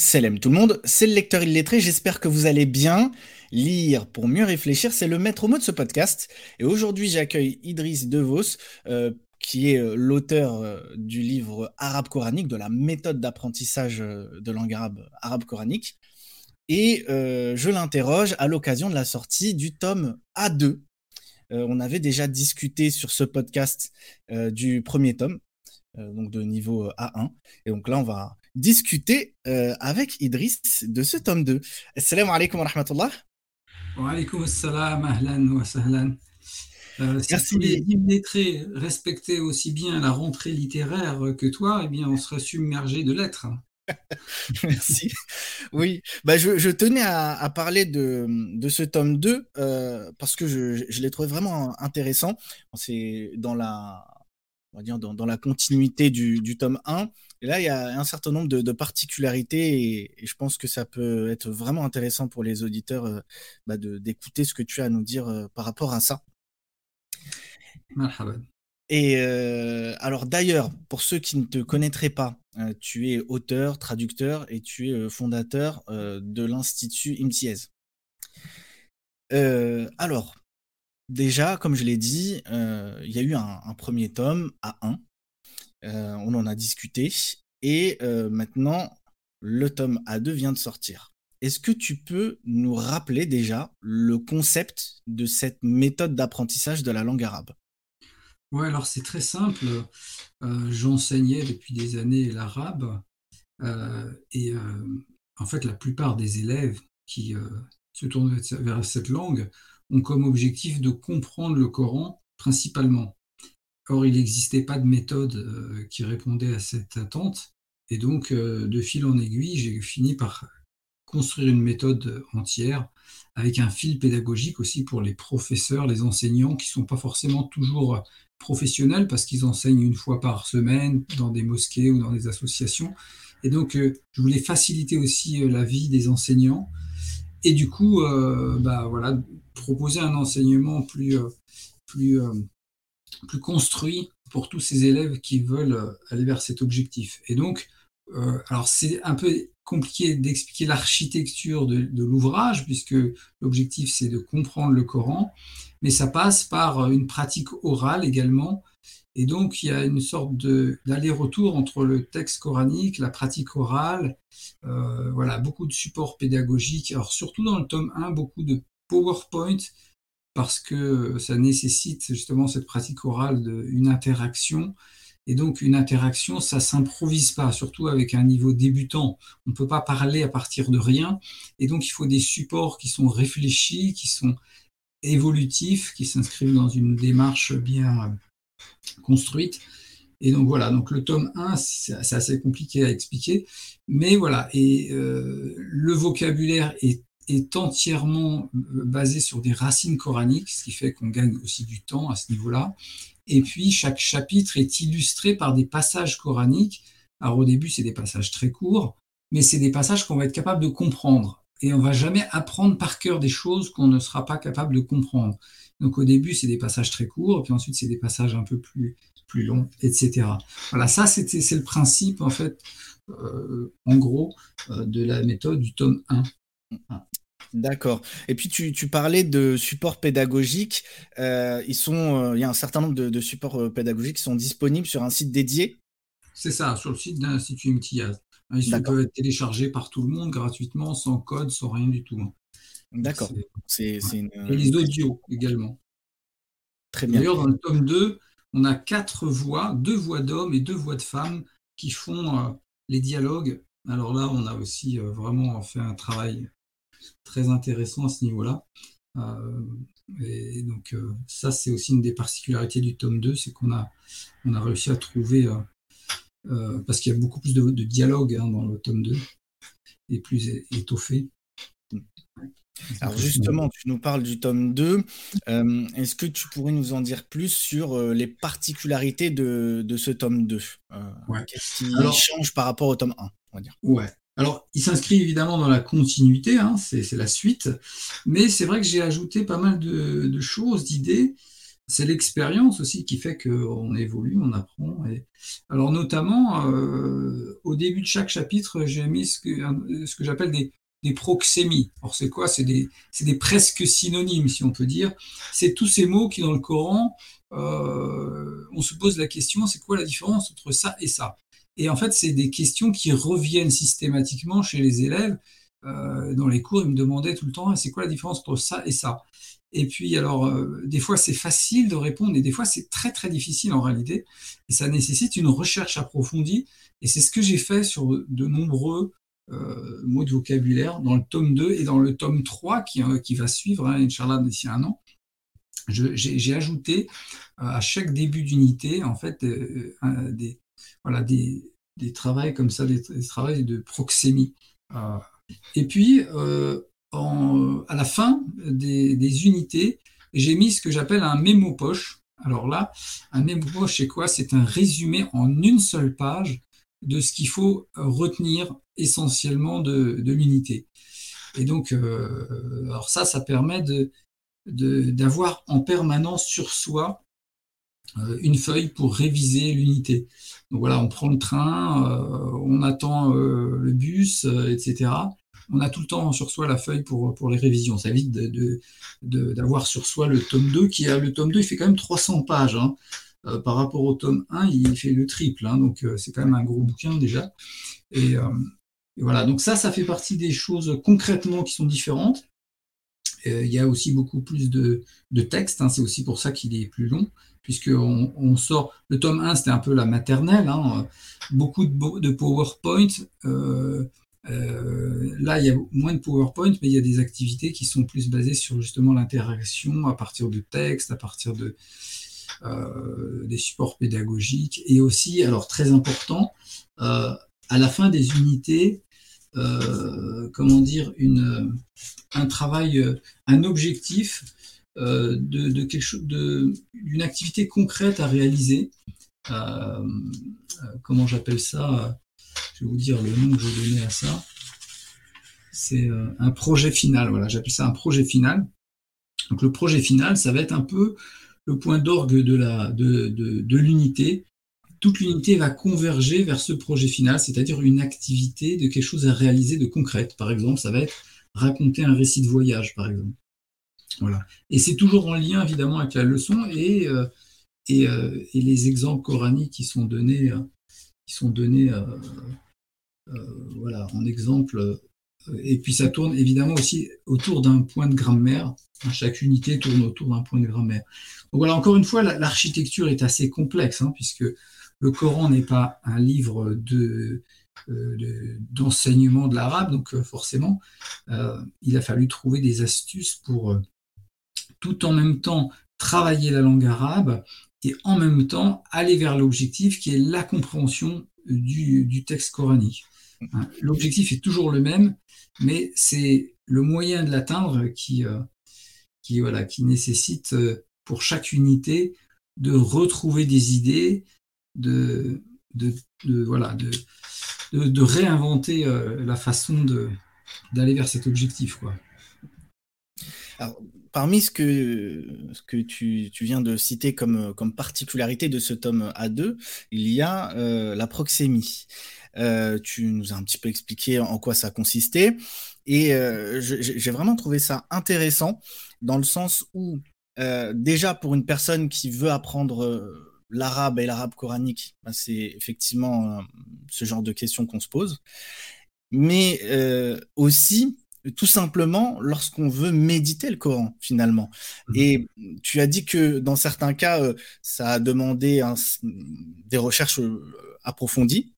Salam tout le monde, c'est le lecteur illettré, j'espère que vous allez bien. Lire pour mieux réfléchir, c'est le maître mot de ce podcast. Et aujourd'hui, j'accueille Idriss Devos, euh, qui est euh, l'auteur euh, du livre arabe coranique, de la méthode d'apprentissage de langue arabe, arabe coranique. Et je l'interroge à l'occasion de la sortie du tome A2. on avait déjà discuté sur ce podcast du premier tome, donc de niveau A1. Et donc là, on va discuter euh, avec Idriss de ce tome 2. Assalamu alaikum wa rahmatullah. Wa alaikum assalam, ahlan wa sahlan. Euh, si Merci. les illettrés respectaient aussi bien la rentrée littéraire que toi, eh bien, on serait submergé de lettres. Merci. Oui, bah je, je tenais à, à, parler de, de ce tome 2 euh, parce que je, je l'ai trouvé vraiment intéressant. C'est dans la, on va dire dans, dans la continuité du, du, tome 1. Et là, il y a un certain nombre de, de particularités et, je pense que ça peut être vraiment intéressant pour les auditeurs euh, bah d'écouter ce que tu as à nous dire euh, par rapport à ça. Et euh, alors d'ailleurs, pour ceux qui ne te connaîtraient pas, tu es auteur, traducteur et tu es fondateur de l'Institut IMTIES. alors, déjà, comme je l'ai dit, il y a eu un, un premier tome à 1 euh, on en a discuté. Et euh, maintenant, le tome A2 vient de sortir. Est-ce que tu peux nous rappeler déjà le concept de cette méthode d'apprentissage de la langue arabe? Oui, alors c'est très simple. Euh, j'enseignais depuis des années l'arabe et en fait la plupart des élèves qui se tournent vers cette langue ont comme objectif de comprendre le Coran principalement. Or, il n'existait pas de méthode euh, qui répondait à cette attente. Et donc, euh, de fil en aiguille, j'ai fini par construire une méthode entière avec un fil pédagogique aussi pour les professeurs, les enseignants qui ne sont pas forcément toujours professionnels parce qu'ils enseignent une fois par semaine dans des mosquées ou dans des associations. Et donc, euh, je voulais faciliter aussi la vie des enseignants et du coup, bah, voilà, proposer un enseignement plus, plus plus construit pour tous ces élèves qui veulent euh, aller vers cet objectif. Et donc, euh, alors c'est un peu compliqué d'expliquer l'architecture de, l'ouvrage, puisque l'objectif c'est de comprendre le Coran, mais ça passe par une pratique orale également. Et donc, il y a une sorte d'aller-retour entre le texte coranique, la pratique orale, euh, voilà, beaucoup de supports pédagogiques. Alors, surtout dans le tome 1, beaucoup de PowerPoint parce que ça nécessite justement cette pratique orale d'une interaction. Et donc, une interaction, ça s'improvise pas, surtout avec un niveau débutant. On ne peut pas parler à partir de rien. Et donc, il faut des supports qui sont réfléchis, qui sont évolutifs, qui s'inscrivent dans une démarche bien construite. Et donc voilà, donc le tome 1, c'est assez compliqué à expliquer, mais voilà, et euh, le vocabulaire est est entièrement euh, basé sur des racines coraniques, ce qui fait qu'on gagne aussi du temps à ce niveau-là. Et puis, chaque chapitre est illustré par des passages coraniques. Alors, au début, c'est des passages très courts, mais c'est des passages qu'on va être capable de comprendre. Et on va jamais apprendre par cœur des choses qu'on ne sera pas capable de comprendre. Donc, au début, c'est des passages très courts, puis ensuite, c'est des passages un peu plus, plus longs, etc. Voilà, ça, c'est le principe, en fait, euh, en gros, euh, de la méthode du tome 1. D'accord. Et puis tu, tu, parlais de supports pédagogiques. Euh, ils sont, euh, il y a un certain nombre de, de, supports euh, pédagogiques qui sont disponibles sur un site dédié? C'est ça, sur le site de l'Institut MTIAS. Ils peuvent être téléchargés par tout le monde gratuitement, sans code, sans rien du tout. Hein. D'accord. C'est, une... Et les audios également. Très bien. D'ailleurs, dans le tome 2, on a quatre voix, deux voix d'hommes et deux voix de femmes qui font les dialogues. Alors là, on a aussi vraiment fait un travail très intéressant à ce niveau-là. Euh, et donc euh, ça, c'est aussi une des particularités du tome 2, c'est qu'on a, on a réussi à trouver, euh, parce qu'il y a beaucoup plus de, dialogue hein, dans le tome 2, et plus étoffé. Alors justement, tu nous parles du tome 2. Est-ce que tu pourrais nous en dire plus sur les particularités de, de, ce tome 2 Qu'est-ce qui change par rapport au tome 1 on va dire? Ouais. Alors, il s'inscrit évidemment dans la continuité, hein, c'est la suite, mais c'est vrai que j'ai ajouté pas mal de, choses, d'idées, c'est l'expérience aussi qui fait qu'on évolue, on apprend. Alors notamment, euh, au début de chaque chapitre, j'ai mis ce que, j'appelle des, proxémies. Alors c'est quoi? C'est des, des, presque synonymes, si on peut dire. C'est tous ces mots qui, dans le Coran, euh, on se pose la question, c'est quoi la différence entre ça et ça? Et en fait, c'est des questions qui reviennent systématiquement chez les élèves. Euh, dans les cours, ils me demandaient tout le temps, c'est quoi la différence entre ça et ça? Et puis, alors, euh, des fois, c'est facile de répondre et des fois, c'est très, très difficile en réalité. Et ça nécessite une recherche approfondie. Et c'est ce que j'ai fait sur de nombreux euh, mots de vocabulaire dans le tome 2 et dans le tome 3 qui, qui va suivre, hein, Inch'Allah, d'ici un an. J'ai ajouté à chaque début d'unité, en fait, des, voilà, des, des travaux comme ça, des, des travaux de proxémie. et puis, à la fin des, unités, j'ai mis ce que j'appelle un mémo poche. Alors là, un mémo poche, c'est quoi? C'est un résumé en une seule page de ce qu'il faut retenir essentiellement de, l'unité. Et donc, euh, alors ça, ça permet de, d'avoir en permanence sur soi euh, une feuille pour réviser l'unité. Donc voilà, on prend le train, euh, on attend le bus, etc on a tout le temps sur soi la feuille pour, pour les révisions. Ça évite d'avoir sur soi le tome 2, qui a le tome 2, il fait quand même 300 pages. Hein. Euh, par rapport au tome 1, il fait le triple, hein. donc euh, c'est quand même un gros bouquin déjà. Euh, et, voilà, donc ça, ça fait partie des choses concrètement qui sont différentes. il y a aussi beaucoup plus de, de texte, hein. c'est aussi pour ça qu'il est plus long, puisqu'on on sort, le tome 1 c'était un peu la maternelle, beaucoup de, PowerPoint, euh, là, il y a moins de PowerPoint, mais il y a des activités qui sont plus basées sur justement l'interaction à partir de textes, à partir de euh, des supports pédagogiques, et aussi, alors très important, euh, à la fin des unités, comment dire, une, un travail, un objectif de, quelque chose, d'une activité concrète à réaliser. comment j'appelle ça? Je vais vous dire le nom que je donnais à ça. C'est euh, un projet final. Voilà, j'appelle ça un projet final. Donc le projet final, ça va être un peu le point d'orgue de la de, de, l'unité. Toute l'unité va converger vers ce projet final, c'est-à-dire une activité de quelque chose à réaliser de concrète. Par exemple, ça va être raconter un récit de voyage, par exemple. Voilà. Et c'est toujours en lien évidemment avec la leçon et, euh, euh, les exemples coraniques qui sont donnés qui sont donnés euh, euh, voilà, en exemple. Et puis ça tourne évidemment aussi autour d'un point de grammaire. Chaque unité tourne autour d'un point de grammaire. Donc voilà, encore une fois, l'architecture est assez complexe, hein, puisque le Coran n'est pas un livre de, euh, d'enseignement de, l'arabe, donc forcément, il a fallu trouver des astuces pour tout en même temps travailler la langue arabe et en même temps aller vers l'objectif qui est la compréhension du, texte coranique. Hein, l'objectif est toujours le même, mais c'est le moyen de l'atteindre qui, euh, qui, nécessite euh, pour chaque unité de retrouver des idées, de, voilà, de, réinventer euh, la façon d'aller vers cet objectif. Parmi ce que, tu, viens de citer comme, particularité de ce tome A2, il y a euh, la proxémie. Euh, tu nous as un petit peu expliqué en quoi ça consistait. Et euh, j'ai vraiment trouvé ça intéressant dans le sens où, déjà pour une personne qui veut apprendre l'arabe et l'arabe coranique, ben, c'est effectivement ce genre de questions qu'on se pose. Mais aussi, tout simplement lorsqu'on veut méditer le Coran finalement. Mmh. Et tu as dit que dans certains cas, euh, ça a demandé des recherches euh, approfondies.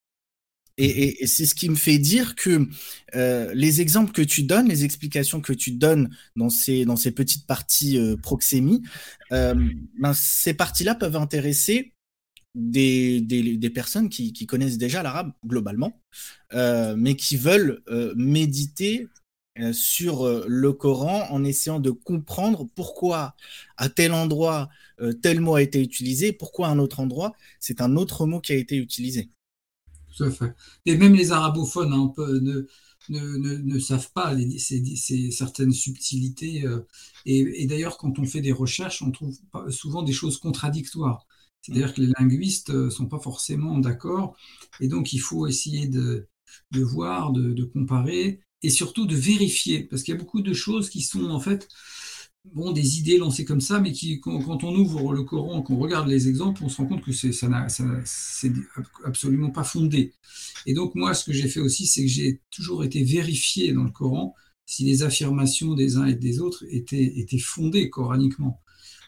Mmh. Et, c'est ce qui me fait dire que euh, les exemples que tu donnes, les explications que tu donnes dans ces, dans ces petites parties proxémie, ben, ces parties-là peuvent intéresser des, des, personnes qui, qui, connaissent déjà l'arabe globalement, mais qui veulent méditer euh, sur euh, le Coran en essayant de comprendre pourquoi à tel endroit euh, tel mot a été utilisé, pourquoi à un autre endroit c'est un autre mot qui a été utilisé. Tout à fait. Et même les arabophones, hein, ne, savent pas ces, certaines subtilités. et, d'ailleurs, quand on fait des recherches, on trouve souvent des choses contradictoires. C'est-à-dire que les linguistes ne sont pas forcément d'accord. Et donc, il faut essayer de, voir, de, comparer et surtout de vérifier. Parce qu'il y a beaucoup de choses qui sont en fait bon, des idées lancées comme ça, mais qui, quand, on ouvre le Coran, qu'on regarde les exemples, on se rend compte que c'est, ça, c'est absolument pas fondé. Et donc moi, ce que j'ai fait aussi, c'est que j'ai toujours été vérifié dans le Coran si les affirmations des uns et des autres étaient, étaient fondées coraniquement.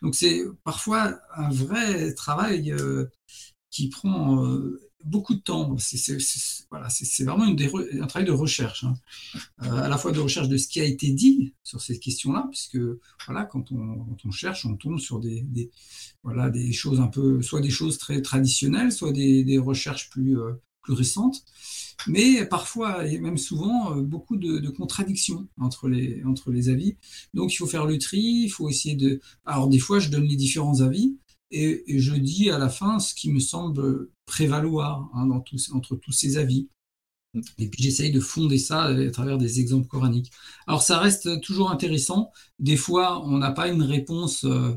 Donc c'est parfois un vrai travail euh, qui prend euh, beaucoup de temps. C'est vraiment un travail de recherche, hein. euh, à la fois de recherche de ce qui a été dit sur ces questions-là, puisque voilà, quand on, cherche, on tombe sur des, voilà, des choses un peu, soit des choses très traditionnelles, soit des, recherches plus, euh, plus récentes, mais parfois, et même souvent, euh, beaucoup de, contradictions entre les, entre les avis. Donc il faut faire le tri, il faut essayer de... Alors des fois, je donne les différents avis, et, je dis à la fin ce qui me semble prévaloir hein, dans entre tous ces avis. Et puis j'essaye de fonder ça à travers des exemples coraniques. Alors ça reste toujours intéressant. Des fois, on n'a pas une réponse, euh,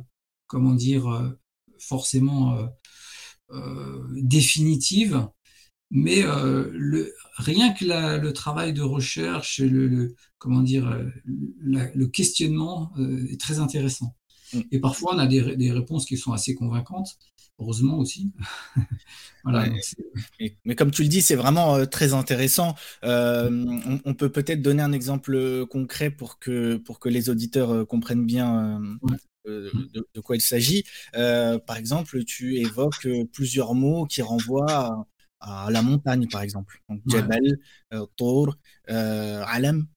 comment dire, euh, forcément euh, définitive, mais le, rien que le travail de recherche, le, comment dire, le questionnement est très intéressant. Mm. Et parfois, on a des, réponses qui sont assez convaincantes, heureusement aussi. voilà, mais, comme tu le dis, c'est vraiment euh, très intéressant. Euh, on, peut peut-être donner un exemple concret pour que, pour que les auditeurs euh, comprennent bien de, quoi il s'agit. par exemple, tu évoques plusieurs mots qui renvoient à, la montagne, par exemple. Donc, Jabal, Tour, Alam.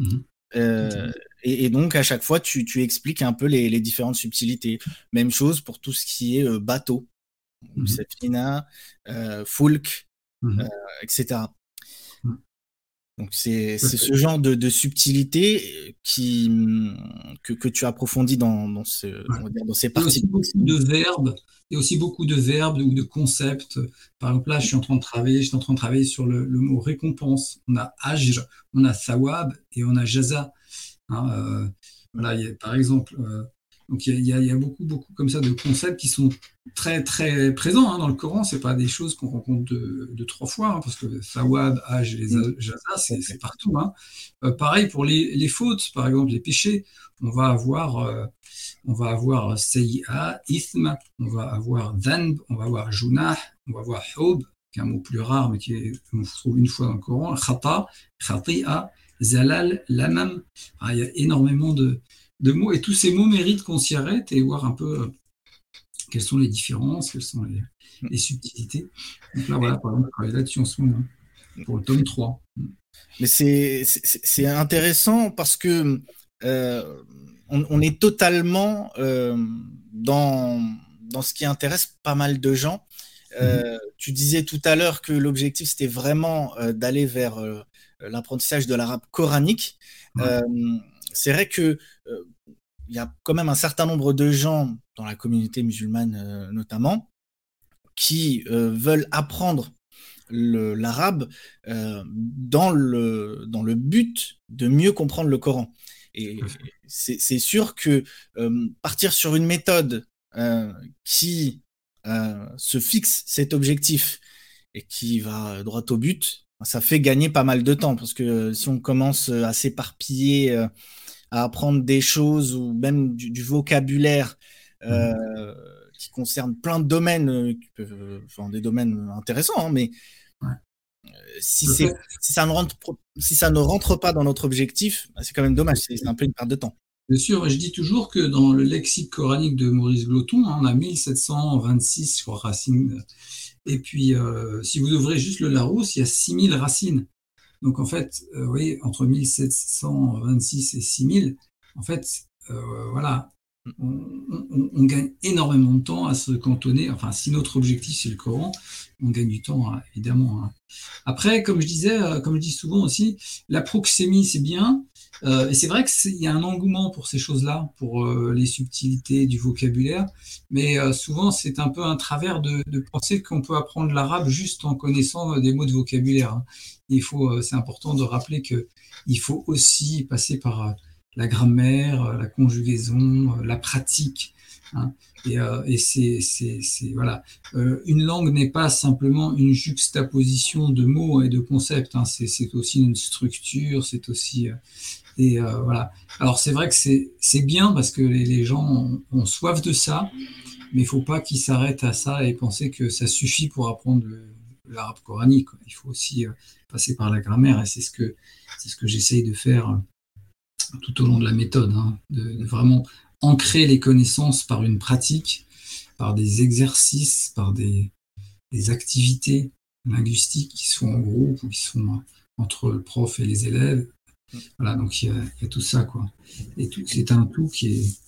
Mm-hmm. Euh, et, donc, à chaque fois, tu, expliques un peu les, différentes subtilités. Même chose pour tout ce qui est euh, bateau, mmh. Euh, Fulk, mhm. etc. Donc, c'est ce genre de, subtilité qui, que, tu approfondis dans, dans, ce, dans ces parties. Il y a aussi beaucoup de verbes, il y a aussi beaucoup de verbes ou de concepts. Par exemple, là, je suis en train de travailler, je suis en train de travailler sur le, mot récompense. On a ajr, on a thawab et on a jaza. Hein, euh, voilà, par exemple, euh, donc il y, a, beaucoup, beaucoup comme ça de concepts qui sont très, très présents hein, dans le Coran. C'est pas des choses qu'on rencontre de, trois fois, hein, parce que Thawab, Hajj et les mm. Jaza, c'est partout. Hein. Euh, pareil pour les, fautes, par exemple, les péchés. On va avoir, euh, on va avoir Sayyi'a, Ithma, on va avoir Dhanb, on va avoir Junah, on va avoir Hub, qui est un mot plus rare, mais qui est, on trouve une fois dans le Coran, Khata, Khati'a, Zalal, Lamam. Ah, il y a énormément de, de mots. Et tous ces mots méritent qu'on s'y arrête et voir un peu euh, quelles sont les différences, quelles sont les, subtilités. Donc là, voilà, par exemple, là-dessus en ce moment, pour le tome 3. Mais c'est intéressant parce que euh, on, est totalement euh, dans, dans ce qui intéresse pas mal de gens. Mm-hmm. Tu disais tout à l'heure que l'objectif, c'était vraiment d'aller vers l'apprentissage de l'arabe coranique. C'est vrai que euh, il y a quand même un certain nombre de gens dans la communauté musulmane euh, notamment qui euh, veulent apprendre l'arabe dans, le, dans le but de mieux comprendre le Coran. Et c'est sûr que partir sur une méthode qui se fixe cet objectif et qui va droit au but, ça fait gagner pas mal de temps parce que si on commence à s'éparpiller à apprendre des choses ou même du, vocabulaire euh, mhm. qui concerne plein de domaines, euh, enfin, des domaines intéressants, hein, mais euh, si, si, ça ne rentre, si ça ne rentre pas dans notre objectif, bah, c'est quand même dommage, c'est un peu une perte de temps. Bien sûr, je dis toujours que dans le lexique coranique de Maurice Gloton, hein, on a 1726 je crois, racines. Et puis, si vous ouvrez juste le Larousse, il y a 6000 racines. Donc en fait, euh, oui, entre 1726 et 6000, en fait, euh, voilà, on, gagne énormément de temps à se cantonner. Enfin, si notre objectif c'est le Coran, on gagne du temps, hein, évidemment. Hein. Après, comme je disais, euh, comme je dis souvent aussi, la proxémie c'est bien, Euh, et c'est vrai qu'il y a un engouement pour ces choses-là, pour euh, les subtilités du vocabulaire, mais souvent c'est un peu un travers de, penser qu'on peut apprendre l'arabe juste en connaissant des mots de vocabulaire. Hein. Il faut, c'est important de rappeler que il faut aussi passer par la grammaire, la conjugaison, la pratique. Hein. Et, c'est, voilà, une langue n'est pas simplement une juxtaposition de mots et de concepts. Hein. C'est, aussi une structure, c'est aussi et euh, voilà. Alors c'est vrai que c'est bien parce que les, gens ont, soif de ça, mais il faut pas qu'ils s'arrêtent à ça et penser que ça suffit pour apprendre l'arabe coranique. Il faut aussi euh, passer par la grammaire et c'est ce que c'est ce que j'essaye de faire euh, tout au long de la méthode, hein, de, vraiment ancrer les connaissances par une pratique, par des exercices, par des, activités linguistiques qui sont en groupe ou qui sont entre le prof et les élèves, voilà, donc il y, a, tout ça, quoi. Et c'est un tout qui est.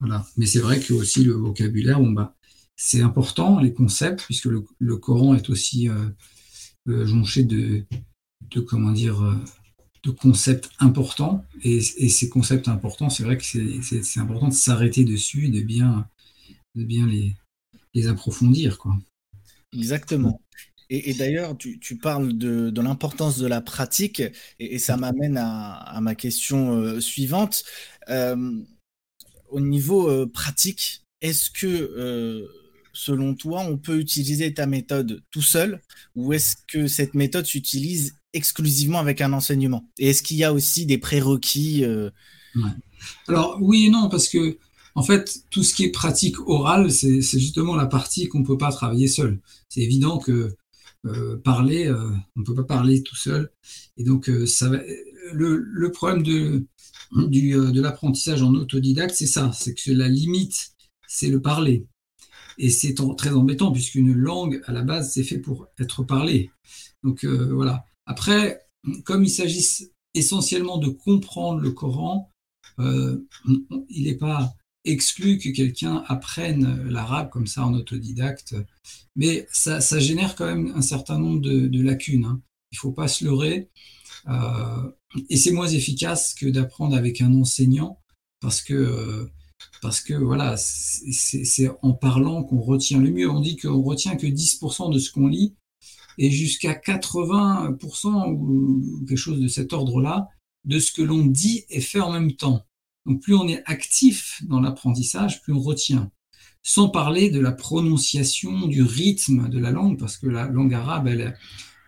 Voilà. Mais c'est vrai que aussi le vocabulaire, bah, c'est important, les concepts, puisque le, Coran est aussi euh, euh, jonché de, de, comment dire, euh, de concepts importants. Et, ces concepts importants, c'est vrai que c'est important de s'arrêter dessus et de bien, de bien les, approfondir, quoi. Exactement. Et, d'ailleurs, tu, parles de, l'importance de la pratique, et, ça m'amène à, ma question euh, suivante. Euh, au niveau euh, pratique, est-ce que, selon toi, on peut utiliser ta méthode tout seul, ou est-ce que cette méthode s'utilise exclusivement avec un enseignement? Et est-ce qu'il y a aussi des prérequis Alors oui et non, parce que en fait, tout ce qui est pratique orale, c'est justement la partie qu'on ne peut pas travailler seul. C'est évident que euh, parler, euh, on ne peut pas parler tout seul. Et donc, euh, ça le, problème de l'apprentissage en autodidacte, c'est ça, c'est que la limite, c'est le parler. Et c'est très embêtant puisqu'une langue, à la base, c'est fait pour être parlé. Donc voilà. Après, comme il s'agit essentiellement de comprendre le Coran, il n'est pas exclut que quelqu'un apprenne l'arabe comme ça en autodidacte, mais ça, génère quand même un certain nombre de, lacunes. Hein. Il ne faut pas se leurrer. Euh, et c'est moins efficace que d'apprendre avec un enseignant parce que, parce que voilà, c'est en parlant qu'on retient le mieux. On dit qu'on retient que 10% de ce qu'on lit et jusqu'à 80% ou quelque chose de cet ordre-là de ce que l'on dit et fait en même temps. Donc plus on est actif dans l'apprentissage, plus on retient. Sans parler de la prononciation, du rythme de la langue, parce que la langue arabe, elle a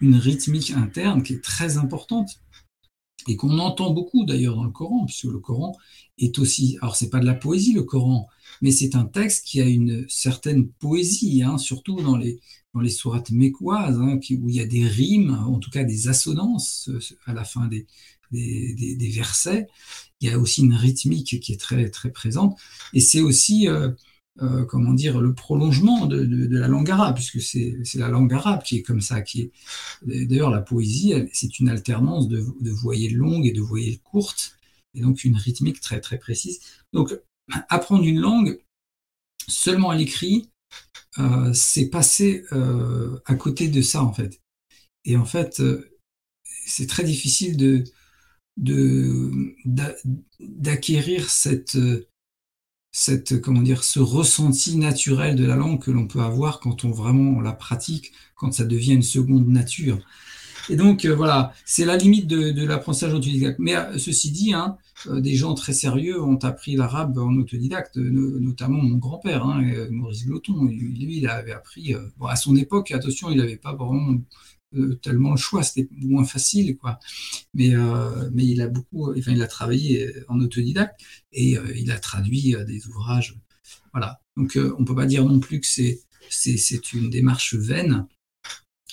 une rythmique interne qui est très importante et qu'on entend beaucoup d'ailleurs dans le Coran, puisque le Coran est aussi, alors c'est pas de la poésie le Coran, mais c'est un texte qui a une certaine poésie, hein, surtout dans les dans les sourates mécoises, hein, où il y a des rimes, en tout cas des assonances euh, à la fin des, des, versets. Il y a aussi une rythmique qui est très, très présente. Et c'est aussi, euh, euh, comment dire, le prolongement de, la langue arabe, puisque c'est la langue arabe qui est comme ça. qui est D'ailleurs, la poésie, c'est une alternance de, de voyelles longues et de voyelles courtes, et donc une rythmique très, très précise. Donc, apprendre une langue seulement à l'écrit, euh, c'est passer à côté de ça, en fait. Et en fait, c'est très difficile de, d'acquérir cette, cette, comment dire, ce ressenti naturel de la langue que l'on peut avoir quand on vraiment la pratique, quand ça devient une seconde nature. Et donc euh, voilà, c'est la limite de, l'apprentissage autodidacte. Mais euh, ceci dit, hein, euh, des gens très sérieux ont appris l'arabe en autodidacte, notamment mon grand-père, hein, Maurice Gloton. Lui, il avait appris, à son époque, attention, il n'avait pas vraiment tellement le choix, c'était moins facile, quoi. Mais, il a beaucoup, enfin, il a travaillé en autodidacte et il a traduit des ouvrages. Voilà. Donc, on peut pas dire non plus que c'est, une démarche vaine,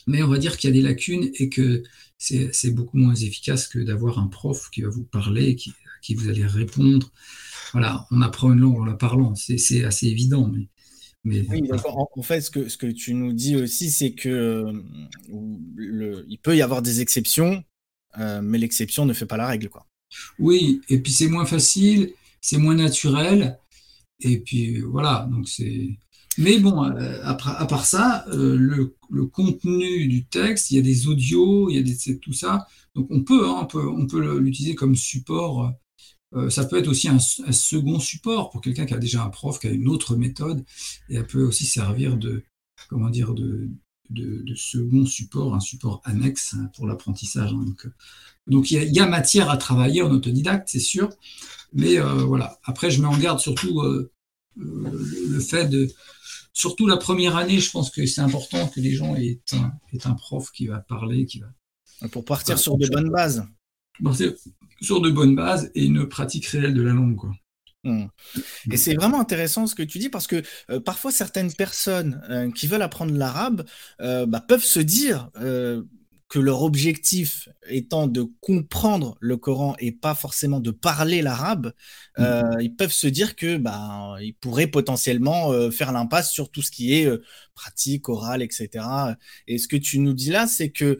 mais on va dire qu'il y a des lacunes et que c'est, beaucoup moins efficace que d'avoir un prof qui va vous parler, qui, qui vous allez répondre. Voilà, on apprend une langue en la parlant, c'est, assez évident, mais oui, en, fait, ce que, ce que tu nous dis aussi, c'est que euh, le, il peut y avoir des exceptions, euh, mais l'exception ne fait pas la règle. Quoi. Oui, et puis c'est moins facile, c'est moins naturel, et puis voilà, donc c'est. Mais bon, euh, à, part ça, le, le, contenu du texte, il y a des audios, il y a des, tout ça. Donc on peut, hein, on peut, on peut l'utiliser comme support. Euh, ça peut être aussi un, second support pour quelqu'un qui a déjà un prof, qui a une autre méthode, et elle peut aussi servir de, comment dire, de, second support, un support annexe pour l'apprentissage. Hein. Donc il y, a, matière à travailler en autodidacte, c'est sûr, mais voilà. Après, je mets en garde surtout le fait de surtout la première année, je pense que c'est important que les gens aient un, un, prof qui va parler, qui va. Pour partir sur de bonnes bases. Partir sur de bonnes bases et une pratique réelle de la langue, quoi. Hmm. Et c'est vraiment intéressant ce que tu dis parce que euh, parfois certaines personnes euh, qui veulent apprendre l'arabe euh, bah, peuvent se dire que leur objectif étant de comprendre le Coran et pas forcément de parler l'arabe, mmh. euh, ils peuvent se dire que bah, ils pourraient potentiellement euh, faire l'impasse sur tout ce qui est euh, pratique, orale, etc. Et ce que tu nous dis là, c'est que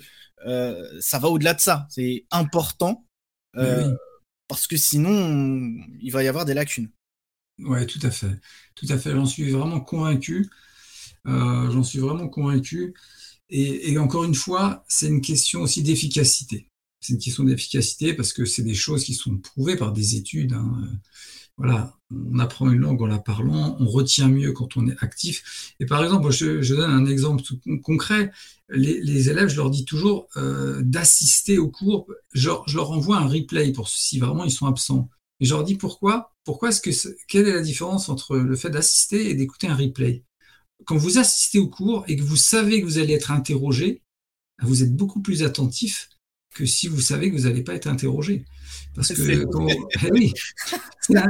ça va au-delà de ça. C'est important parce que sinon, il va y avoir des lacunes. Ouais, tout à fait. Tout à fait. J'en suis vraiment convaincu. J'en suis vraiment convaincu. Et, encore une fois, c'est une question aussi d'efficacité. C'est une question d'efficacité parce que c'est des choses qui sont prouvées par des études. Hein. Voilà, on apprend une langue en la parlant, on retient mieux quand on est actif. Et par exemple, je, donne un exemple concret. Les, élèves, je leur dis toujours euh, d'assister au cours. Je, je, leur envoie un replay pour si vraiment ils sont absents. Et je leur dis pourquoi? Pourquoi est-ce que quelle est la différence entre le fait d'assister et d'écouter un replay? Quand vous assistez au cours et que vous savez que vous allez être interrogé, vous êtes beaucoup plus attentif que si vous savez que vous n'allez pas être interrogé. Parce que eh oui,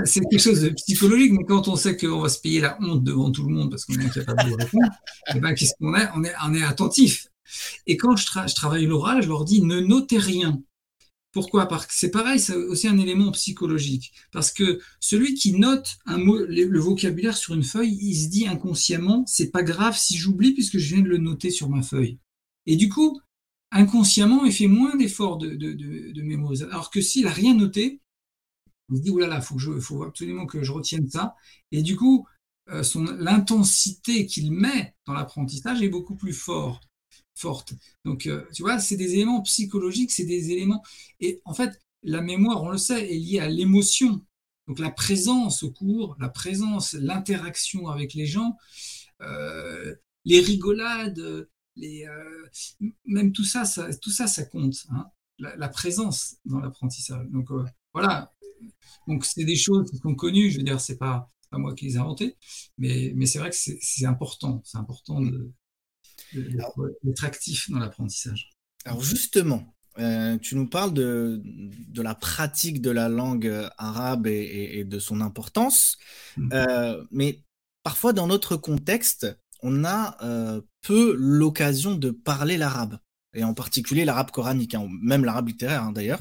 c'est quelque chose de psychologique, mais quand on sait qu'on va se payer la honte devant tout le monde parce qu'on est incapable de répondre, eh ben, qu'est-ce qu'on est on, est on est attentif. Et quand je, je travaille l'oral, je leur dis ne notez rien. Pourquoi? Parce c'est pareil, c'est aussi un élément psychologique. Parce que celui qui note le vocabulaire sur une feuille, il se dit inconsciemment, c'est pas grave si j'oublie puisque je viens de le noter sur ma feuille. Et du coup, inconsciemment, il fait moins d'efforts de, de, mémorisation. Alors que s'il a rien noté, il se dit, oulala, faut il faut absolument que je retienne ça. Et du coup, euh, l'intensité qu'il met dans l'apprentissage est beaucoup plus forte forte. Donc, euh, tu vois, c'est des éléments psychologiques, c'est des éléments. Et en fait, la mémoire, on le sait, est liée à l'émotion. Donc, la présence au cours, la présence, l'interaction avec les gens, euh, les rigolades, les, euh, même tout ça, ça, tout ça, ça compte. Hein. la, présence dans l'apprentissage. Donc, voilà. Donc, c'est des choses qui sont connues. Je veux dire, c'est pas, pas moi qui les ai inventées, mais, mais c'est vrai que c'est important. C'est important de, d'être actif dans l'apprentissage. Alors justement, euh, tu nous parles de, de, la pratique de la langue euh, arabe et, de son importance, mmh. euh, mais parfois dans notre contexte, on a peu l'occasion de parler l'arabe, et en particulier l'arabe coranique, hein, même l'arabe littéraire hein, d'ailleurs.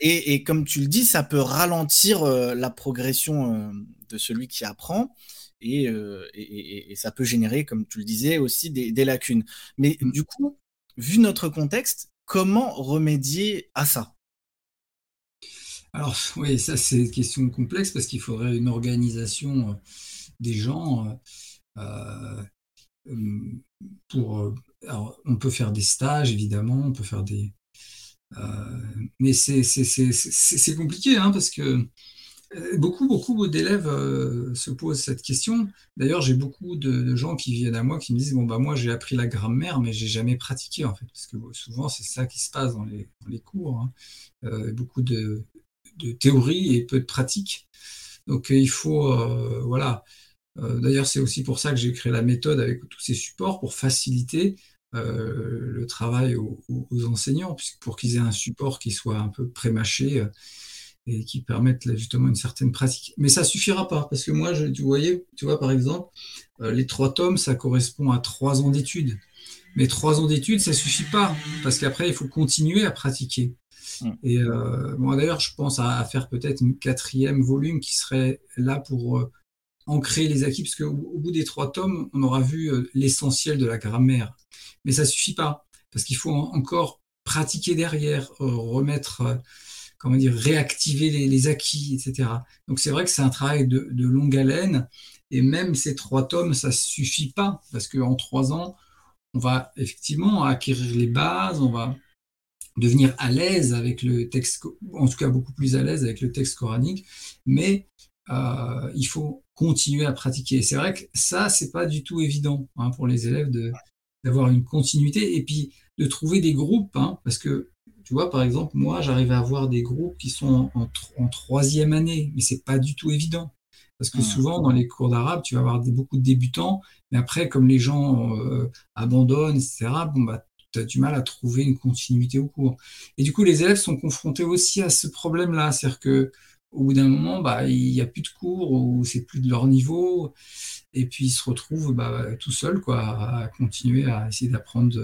et, et, comme tu le dis, ça peut ralentir la progression de celui qui apprend. Euh, et, ça peut générer, comme tu le disais, aussi des, lacunes. Mais mmh. du coup, vu notre contexte, comment remédier à ça? Alors oui, ça c'est une question complexe parce qu'il faudrait une organisation euh, des gens euh, pour... alors, on peut faire des stages, évidemment, on peut faire des... mais c'est compliqué, hein, parce que beaucoup, beaucoup d'élèves euh, se posent cette question. D'ailleurs, j'ai beaucoup de, gens qui viennent à moi qui me disent bon bah moi j'ai appris la grammaire, mais j'ai jamais pratiqué en fait, parce que souvent c'est ça qui se passe dans les, cours. Hein. Euh, beaucoup de, théorie et peu de pratique. Donc il faut voilà. D'ailleurs, c'est aussi pour ça que j'ai créé la méthode avec tous ces supports pour faciliter le travail aux, aux enseignants, pour qu'ils aient un support qui soit un peu prémâché et qui permettent justement une certaine pratique. Mais ça suffira pas, parce que moi, je, tu voyais, tu vois, par exemple, euh, les trois tomes, ça correspond à trois ans d'études. Mais trois ans d'études, ça suffit pas, parce qu'après, il faut continuer à pratiquer. Mmh. Et euh, moi, d'ailleurs, je pense à, faire peut-être une quatrième volume qui serait là pour euh, ancrer les acquis, parce qu'au au bout des trois tomes, on aura vu l'essentiel de la grammaire. Mais ça suffit pas, parce qu'il faut encore pratiquer derrière, remettre comment dire, réactiver les, acquis, etc. Donc c'est vrai que c'est un travail de, longue haleine, et même ces trois tomes, ça suffit pas, parce qu'en trois ans, on va effectivement acquérir les bases, on va devenir à l'aise avec le texte, en tout cas beaucoup plus à l'aise avec le texte coranique, mais euh, il faut continuer à pratiquer. C'est vrai que ça, c'est pas du tout évident hein, pour les élèves d'avoir une continuité et puis de trouver des groupes, hein, parce que tu vois, par exemple, moi, j'arrive à avoir des groupes qui sont en, troisième année, mais c'est pas du tout évident. Parce que souvent, dans les cours d'arabe, tu vas avoir beaucoup de débutants, mais après, comme les gens euh, abandonnent, etc., bon, bah, tu as du mal à trouver une continuité au cours. Et du coup, les élèves sont confrontés aussi à ce problème-là. C'est-à-dire que au bout d'un moment, bah, il n'y a plus de cours ou c'est plus de leur niveau. Et puis, ils se retrouvent bah, tout seuls quoi, à continuer à essayer d'apprendre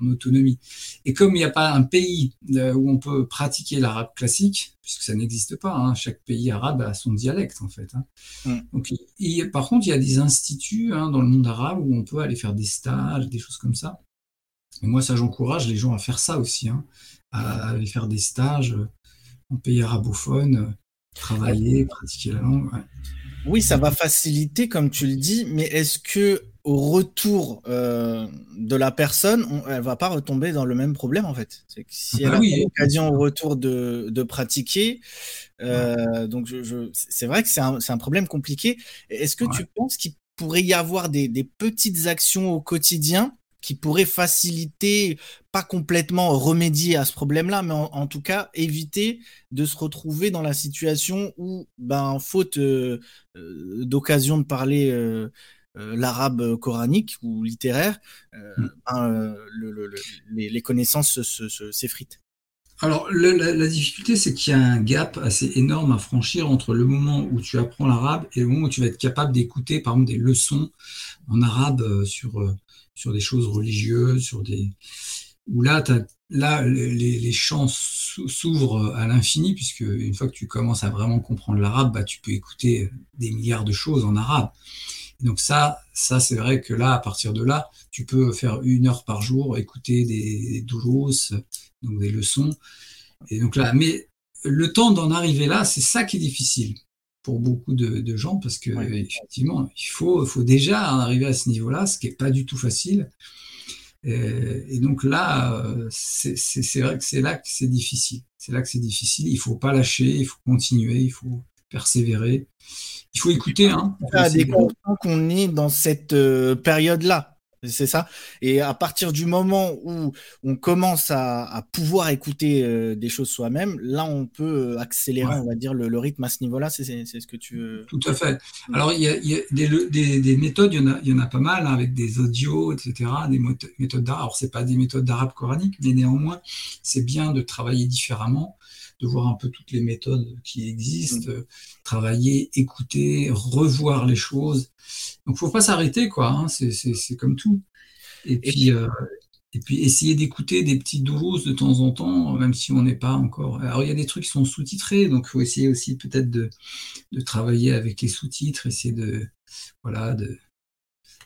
en autonomie. Et comme il n'y a pas un pays euh, où on peut pratiquer l'arabe classique, puisque ça n'existe pas, hein, chaque pays arabe a son dialecte en fait. Hein. Mm. Donc, par contre, il y a des instituts hein, dans le monde arabe où on peut aller faire des stages, des choses comme ça. Et moi, ça, j'encourage les gens à faire ça aussi, à aller faire des stages en pays arabophone travailler, pratiquer la langue. Oui, ça va faciliter, comme tu le dis, mais est-ce que au retour euh, de la personne, on, elle va pas retomber dans le même problème en fait? C'est que si elle ah a l'occasion au retour de, de pratiquer, euh, donc je, c'est vrai que c'est un, un, problème compliqué. Est-ce que tu penses qu'il pourrait y avoir des, des petites actions au quotidien qui pourrait faciliter, pas complètement remédier à ce problème-là, mais en, tout cas éviter de se retrouver dans la situation où, ben, faute euh, euh, d'occasion de parler euh, l'arabe coranique ou littéraire, mm. ben, les, connaissances s'effritent. Alors, la, difficulté, c'est qu'il y a un gap assez énorme à franchir entre le moment où tu apprends l'arabe et le moment où tu vas être capable d'écouter, par exemple, des leçons en arabe sur sur des choses religieuses, sur des où là, là les, les champs s'ouvrent à l'infini, puisque une fois que tu commences à vraiment comprendre l'arabe, bah, tu peux écouter des milliards de choses en arabe. donc ça, ça c'est vrai que là, à partir de là, tu peux faire une heure par jour, écouter des, des donc des leçons. Et donc là, mais le temps d'en arriver là, c'est ça qui est difficile pour beaucoup de, gens parce que effectivement, il faut, faut déjà arriver à ce niveau-là, ce qui n'est pas du tout facile. Et, donc là, c'est vrai que c'est là que c'est difficile. C'est là que c'est difficile. Il faut pas lâcher, il faut continuer, il faut persévérer. Il faut écouter. Hein. des qu'on est dans cette euh, période-là. C'est ça. Et à partir du moment où on commence à, pouvoir écouter euh, des choses soi-même, là, on peut euh, accélérer, on va dire, le, rythme à ce niveau-là. C'est ce que tu veux. Tout à fait. Alors, il y a, des, méthodes, il y, en a, il y en a pas mal, hein, avec des audios, etc., des méthodes d'arabe. Alors, c'est pas des méthodes d'arabe coranique, mais néanmoins, c'est bien de travailler différemment de voir un peu toutes les méthodes qui existent, mm. travailler, écouter, revoir les choses. Donc, faut pas s'arrêter, quoi. Hein, c'est comme tout. Et puis, euh, et puis essayer d'écouter des petites doses de temps en temps, même si on n'est pas encore. Alors, il y a des trucs qui sont sous-titrés, donc il faut essayer aussi peut-être de, de, travailler avec les sous-titres, essayer de, voilà, de,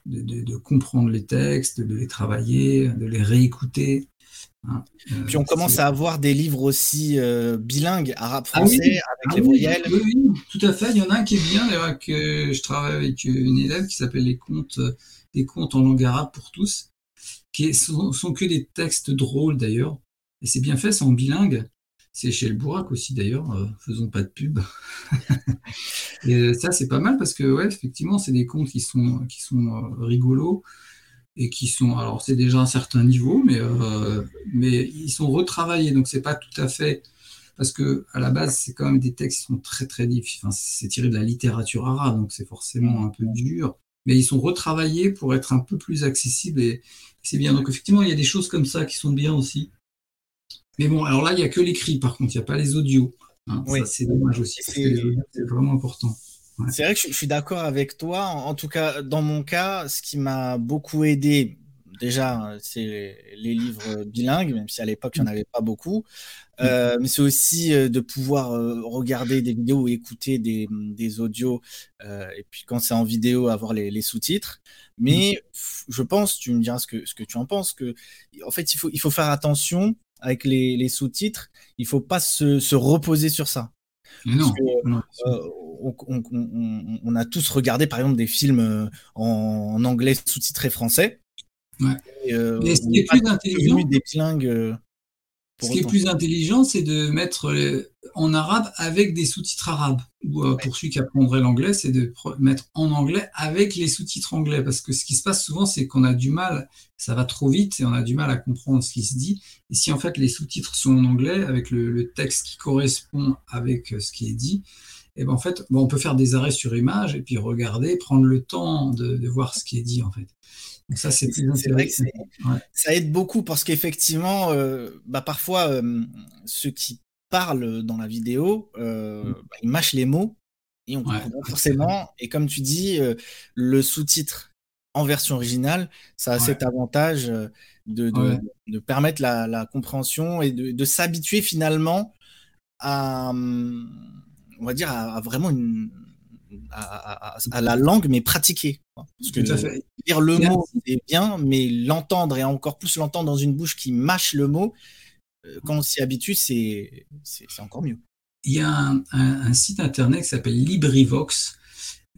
de, de, comprendre les textes, de les travailler, de les réécouter. Hein, euh, Puis on commence à avoir des livres aussi euh, bilingues, arabe-français, ah avec ah les voyelles. Oui, tout à fait. Il y en a un qui est bien, d'ailleurs, que je travaille avec une élève qui s'appelle Les contes, des contes en langue arabe pour tous, qui sont, sont que des textes drôles d'ailleurs. Et c'est bien fait, c'est en bilingue. C'est chez le Bourac aussi d'ailleurs, euh, faisons pas de pub. et ça c'est pas mal parce que ouais, effectivement, c'est des contes qui sont qui sont rigolos et qui sont, alors c'est déjà un certain niveau, mais, euh, mais ils sont retravaillés, donc c'est pas tout à fait, parce que à la base c'est quand même des textes qui sont très très difficiles, enfin, c'est tiré de la littérature arabe, donc c'est forcément un peu dur, mais ils sont retravaillés pour être un peu plus accessibles et, c'est bien. Donc effectivement il y a des choses comme ça qui sont bien aussi. Mais bon, alors là il y a que l'écrit, par contre il n'y a pas les audios. Hein. Ça c'est dommage aussi, parce que c'est vraiment important. C'est vrai que je, suis d'accord avec toi. En, tout cas, dans mon cas, ce qui m'a beaucoup aidé, déjà, c'est les livres bilingues, même si à l'époque, il n'y en avait pas beaucoup. Euh, mais c'est aussi euh, de pouvoir euh, regarder des vidéos ou écouter des, des audios. et puis, quand c'est en vidéo, avoir les, les sous-titres. Mais je pense, tu me diras ce que, ce que tu en penses, que en fait, il faut, il faut faire attention avec les, les sous-titres. Il faut pas se, se reposer sur ça. Non, on, a tous regardé par exemple des films euh, en, anglais sous-titrés français. Ouais. Euh, Mais ce qui est plus intelligent, des bilingues. Euh, Ce qui est plus intelligent, c'est de mettre en arabe avec des sous-titres arabes. Ou euh, pour celui qui apprendrait l'anglais, c'est de mettre en anglais avec les sous-titres anglais. Parce que ce qui se passe souvent, c'est qu'on a du mal, ça va trop vite et on a du mal à comprendre ce qui se dit. Et si en fait les sous-titres sont en anglais, avec le, texte qui correspond avec euh, ce qui est dit, et ben en fait, on peut faire des arrêts sur image et puis regarder, prendre le temps de, de voir ce qui est dit en fait ça, c'est vrai que ça aide beaucoup parce qu'effectivement, euh, bah, parfois, euh, ceux qui parlent dans la vidéo, euh, mm. bah, ils mâchent les mots et on comprend forcément. Et comme tu dis, le sous-titre en version originale, ça a cet avantage de, de, permettre la, compréhension et de, s'habituer finalement à, on va dire, à vraiment une, à, la langue, mais pratiquer. Parce que dire le mot, c'est bien, mais l'entendre et encore plus l'entendre dans une bouche qui mâche le mot, euh, quand on s'y habitue, c'est encore mieux. Il y a un, site internet qui s'appelle LibriVox,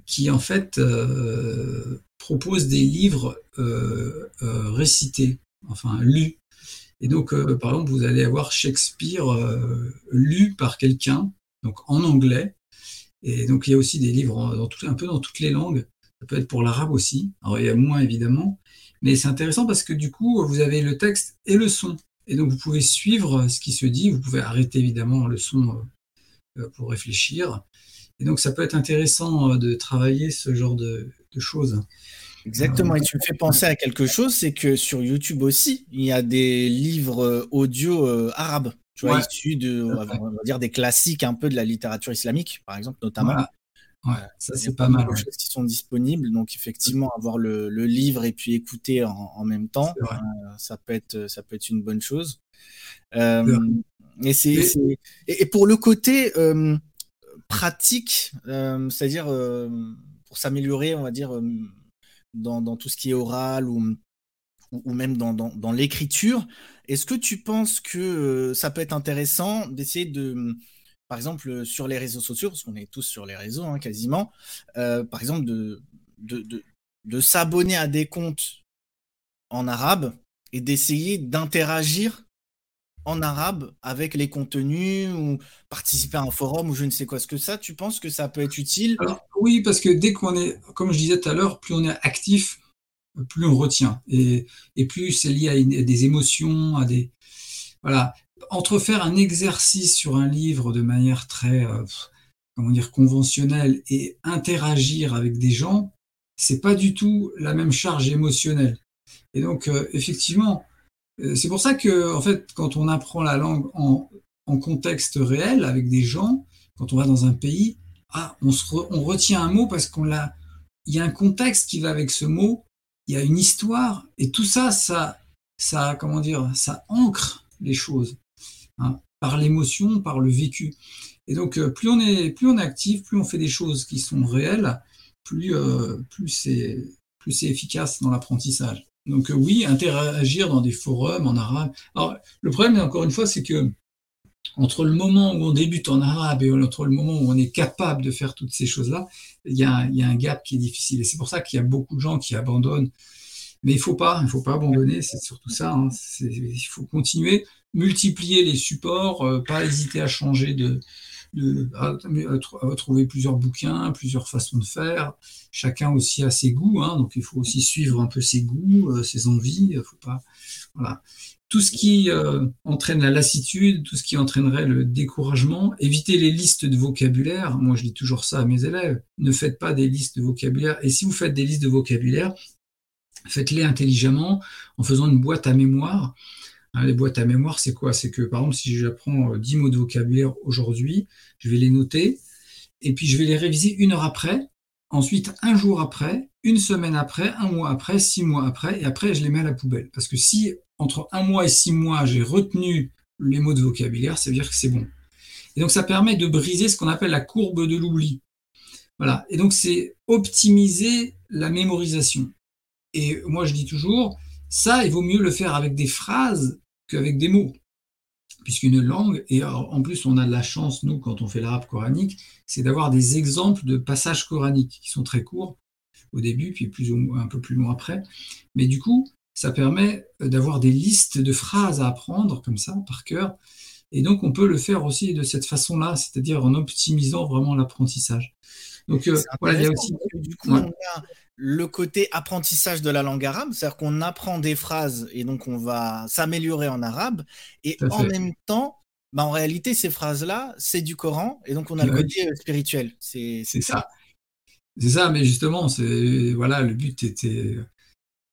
qui en fait euh, propose des livres euh, récités, enfin lus. Et donc, par exemple, vous allez avoir Shakespeare lu par quelqu'un, donc en anglais, et donc, il y a aussi des livres dans un peu dans toutes les langues. Ça peut être pour l'arabe aussi. Alors, il y a moins, évidemment. Mais c'est intéressant parce que du coup, vous avez le texte et le son. Et donc, vous pouvez suivre ce qui se dit. Vous pouvez arrêter, évidemment, le son euh, pour réfléchir. Et donc, ça peut être intéressant euh, de travailler ce genre de, choses. Exactement, et tu me fais penser à quelque chose, c'est que sur YouTube aussi, il y a des livres euh, audio arabes tu vois, issus de, on va, dire, des classiques un peu de la littérature islamique, par exemple, notamment. Ouais, ça c'est pas mal. Des choses qui sont disponibles, donc effectivement avoir le, livre et puis écouter en, même temps, euh, ça peut être ça peut être une bonne chose. Euh, et c'est et, pour le côté euh, pratique, c'est-à-dire pour s'améliorer, on va dire dans, dans, tout ce qui est oral ou ou, même dans, dans, l'écriture. Est-ce que tu penses que euh, ça peut être intéressant d'essayer de, par exemple, sur les réseaux sociaux, parce qu'on est tous sur les réseaux hein, quasiment, euh, par exemple, de, s'abonner à des comptes en arabe et d'essayer d'interagir en arabe avec les contenus ou participer à un forum ou je ne sais quoi. Est-ce que ça, tu penses que ça peut être utile? Oui, parce que dès qu'on est, comme je disais tout à l'heure, plus on est actif, plus on retient. Et, plus c'est lié à, des émotions, à des. Voilà. Entre faire un exercice sur un livre de manière très, euh, comment dire, conventionnelle et interagir avec des gens, c'est pas du tout la même charge émotionnelle. Et donc, euh, effectivement, euh, c'est pour ça que, en fait, quand on apprend la langue en, en, contexte réel avec des gens, quand on va dans un pays, ah, on, se on retient un mot parce qu'on l'a. Il y a un contexte qui va avec ce mot il y a une histoire, et tout ça, ça, ça comment dire, ça ancre les choses hein, par l'émotion, par le vécu. Et donc, euh, plus on est, plus on est actif, plus on fait des choses qui sont réelles, plus, euh, plus c'est, plus c'est efficace dans l'apprentissage. Donc euh, oui, interagir dans des forums en arabe. Alors le problème, encore une fois, c'est que entre le moment où on débute en arabe et entre le moment où on est capable de faire toutes ces choses-là, il y, a, un gap qui est difficile. Et c'est pour ça qu'il y a beaucoup de gens qui abandonnent. Mais il faut pas, il faut pas abandonner, c'est surtout ça. Hein. il faut continuer, multiplier les supports, euh, pas hésiter à changer de, trouver plusieurs bouquins, plusieurs façons de faire. Chacun aussi a ses goûts, hein. donc il faut aussi suivre un peu ses goûts, euh, ses envies. Faut pas, voilà tout ce qui euh, entraîne la lassitude, tout ce qui entraînerait le découragement, évitez les listes de vocabulaire. Moi, je dis toujours ça à mes élèves. Ne faites pas des listes de vocabulaire. Et si vous faites des listes de vocabulaire, faites-les intelligemment en faisant une boîte à mémoire. Hein, les boîtes à mémoire, c'est quoi? C'est que, par exemple, si j'apprends 10 euh, mots de vocabulaire aujourd'hui, je vais les noter et puis je vais les réviser une heure après, ensuite un jour après, une semaine après, un mois après, six mois après, et après je les mets à la poubelle. Parce que si entre un mois et six mois, j'ai retenu les mots de vocabulaire, ça veut dire que c'est bon. Et donc, ça permet de briser ce qu'on appelle la courbe de l'oubli. Voilà. Et donc, c'est optimiser la mémorisation. Et moi, je dis toujours, ça, il vaut mieux le faire avec des phrases qu'avec des mots. Puisqu'une langue, et en plus, on a de la chance, nous, quand on fait l'arabe coranique, c'est d'avoir des exemples de passages coraniques qui sont très courts au début, puis plus ou moins, un peu plus long après. Mais du coup, ça permet d'avoir des listes de phrases à apprendre comme ça par cœur. Et donc on peut le faire aussi de cette façon-là, c'est-à-dire en optimisant vraiment l'apprentissage. Donc euh, voilà, il y a aussi du coup on a le côté apprentissage de la langue arabe, c'est-à-dire qu'on apprend des phrases et donc on va s'améliorer en arabe et en même temps bah, en réalité, ces phrases-là, c'est du Coran, et donc on a le côté euh, spirituel. C'est ça. C'est ça, mais justement, voilà, le but était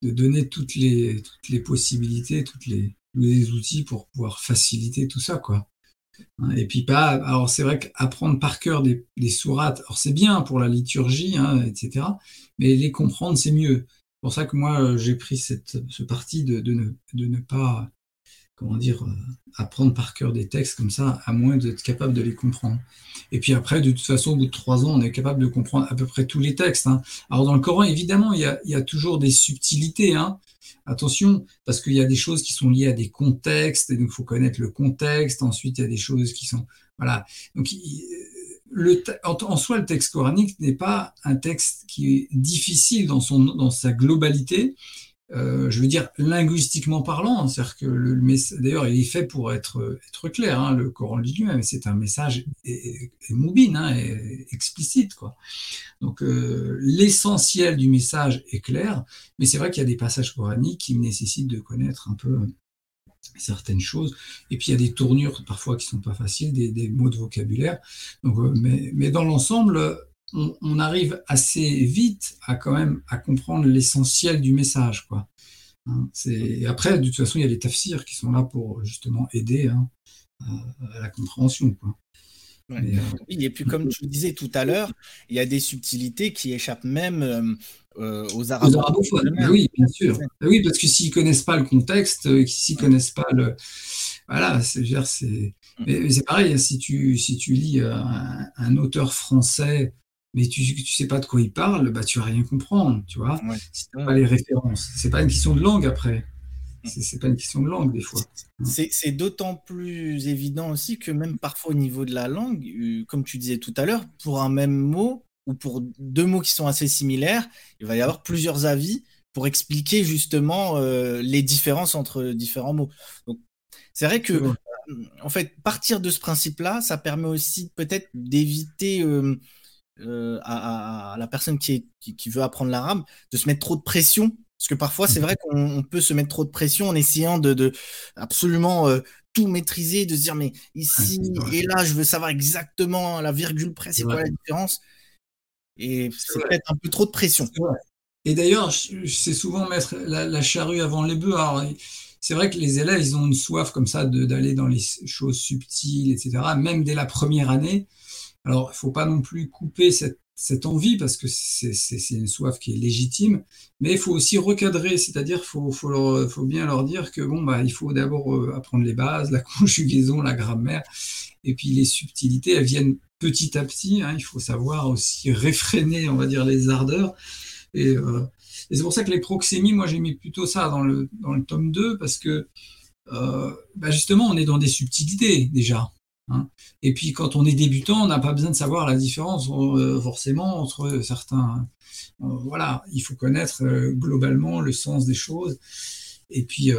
de donner toutes les, toutes les possibilités, toutes les, les outils pour pouvoir faciliter tout ça, quoi. Hein, et puis pas. Alors c'est vrai qu'apprendre par cœur des, sourates, alors c'est bien pour la liturgie, hein, etc. Mais les comprendre, c'est mieux. C'est pour ça que moi j'ai pris ce parti de, ne, pas comment dire, euh, apprendre par cœur des textes comme ça, à moins d'être capable de les comprendre. Et puis après, de toute façon, au bout de trois ans, on est capable de comprendre à peu près tous les textes. Hein. Alors dans le Coran, évidemment, il y a, toujours des subtilités. Attention, parce qu'il y a des choses qui sont liées à des contextes, et donc il faut connaître le contexte. Ensuite, il y a des choses qui sont... Voilà. Donc, en, soi, le texte coranique n'est pas un texte qui est difficile dans, dans sa globalité. Euh, je veux dire linguistiquement parlant, c'est-à-dire que le, d'ailleurs il est fait pour être, clair, hein, le Coran lui-même, c'est un message moubine, hein, explicite. Donc euh, l'essentiel du message est clair, mais c'est vrai qu'il y a des passages coraniques qui nécessitent de connaître un peu certaines choses. Et puis il y a des tournures parfois qui sont pas faciles, des, mots de vocabulaire. Donc, euh, mais dans l'ensemble, on, arrive assez vite à quand même à comprendre l'essentiel du message. Quoi. Hein, après, de toute façon, il y a les tafsirs qui sont là pour justement aider hein, à la compréhension. Quoi. Euh, et puis comme tu le disais tout à l'heure, il y a des subtilités qui échappent même euh, euh, aux arabophones. oui, bien sûr. Oui, parce que s'ils connaissent pas le contexte, s'ils connaissent pas le, voilà, c'est, c'est, mm. mais, c'est pareil. Si tu si tu lis un auteur français mais tu ne sais pas de quoi il parle, bah, tu vas rien comprendre, tu vois. Si tu pas les références. C'est pas une question de langue après. Mm. C'est pas une question de langue des fois. C'est d'autant plus évident aussi que même parfois au niveau de la langue, euh, comme tu disais tout à l'heure, pour un même mot ou pour deux mots qui sont assez similaires, il va y avoir plusieurs avis pour expliquer justement euh, les différences entre différents mots. Donc c'est vrai que euh, en fait partir de ce principe-là, ça permet aussi peut-être d'éviter euh, à, la personne qui, qui, veut apprendre l'arabe de se mettre trop de pression. Parce que parfois, c'est vrai qu'on peut se mettre trop de pression en essayant de, absolument euh, tout maîtriser, de se dire, mais ici et là, je veux savoir exactement la virgule près, c'est quoi la différence. Et c'est peut-être un peu trop de pression. Et d'ailleurs, c'est souvent mettre la, charrue avant les bœufs. c'est vrai que les élèves, ils ont une soif comme ça d'aller dans les choses subtiles, etc. Même dès la première année. Alors, il ne faut pas non plus couper cette, envie parce que c'est une soif qui est légitime, mais il faut aussi recadrer, c'est-à-dire il faut, bien leur dire que bon, bah, il faut d'abord euh, apprendre les bases, la conjugaison, la grammaire, et puis les subtilités, elles viennent petit à petit. Hein, il faut savoir aussi réfréner, on va dire, les ardeurs. Et, euh, c'est pour ça que les proxémies, moi j'ai mis plutôt ça dans le, dans le tome 2, parce que euh, bah, justement, on est dans des subtilités déjà. Hein. Et puis quand on est débutant, on n'a pas besoin de savoir la différence euh, forcément entre certains. Euh, voilà, il faut connaître euh, globalement le sens des choses. Et puis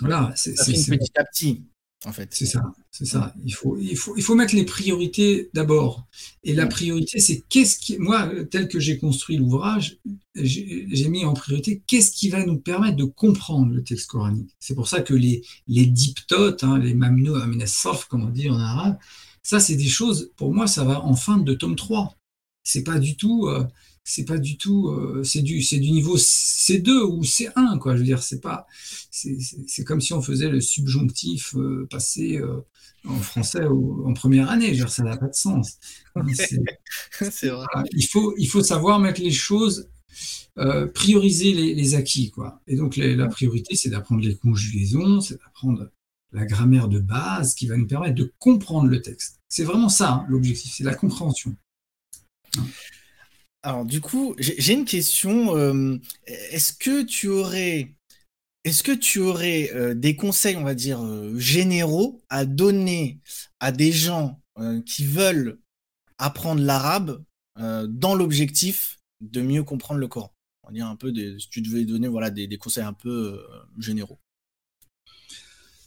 voilà, c'est petit à petit. En fait. C'est ça, c'est ça. Il faut, il, faut, il faut mettre les priorités d'abord. Et la priorité, c'est qu'est-ce qui, moi, tel que j'ai construit l'ouvrage, j'ai mis en priorité qu'est-ce qui va nous permettre de comprendre le texte coranique. C'est pour ça que les, les diptotes, hein, les mamno aminasaf, comme on dit en arabe, ça, c'est des choses, pour moi, ça va en fin de tome 3. C'est pas du tout, euh, c'est pas du tout, euh, c'est du, c'est du niveau C2 ou C1 quoi. Je veux dire, c'est pas, c'est comme si on faisait le subjonctif euh, passé en français en première année. Je veux dire, ça n'a pas de sens. vrai. il faut, il faut savoir mettre les choses, prioriser les, acquis quoi. Et donc la priorité, c'est d'apprendre les conjugaisons, c'est d'apprendre la grammaire de base qui va nous permettre de comprendre le texte. C'est vraiment ça hein, l'objectif, c'est la compréhension. Alors, du coup, j'ai une question. Euh, est-ce que tu aurais, est-ce que tu aurais euh, des conseils, on va dire, euh, généraux à donner à des gens qui veulent apprendre l'arabe dans l'objectif de mieux comprendre le Coran? on dire un peu des, si tu devais donner voilà des, conseils un peu généraux.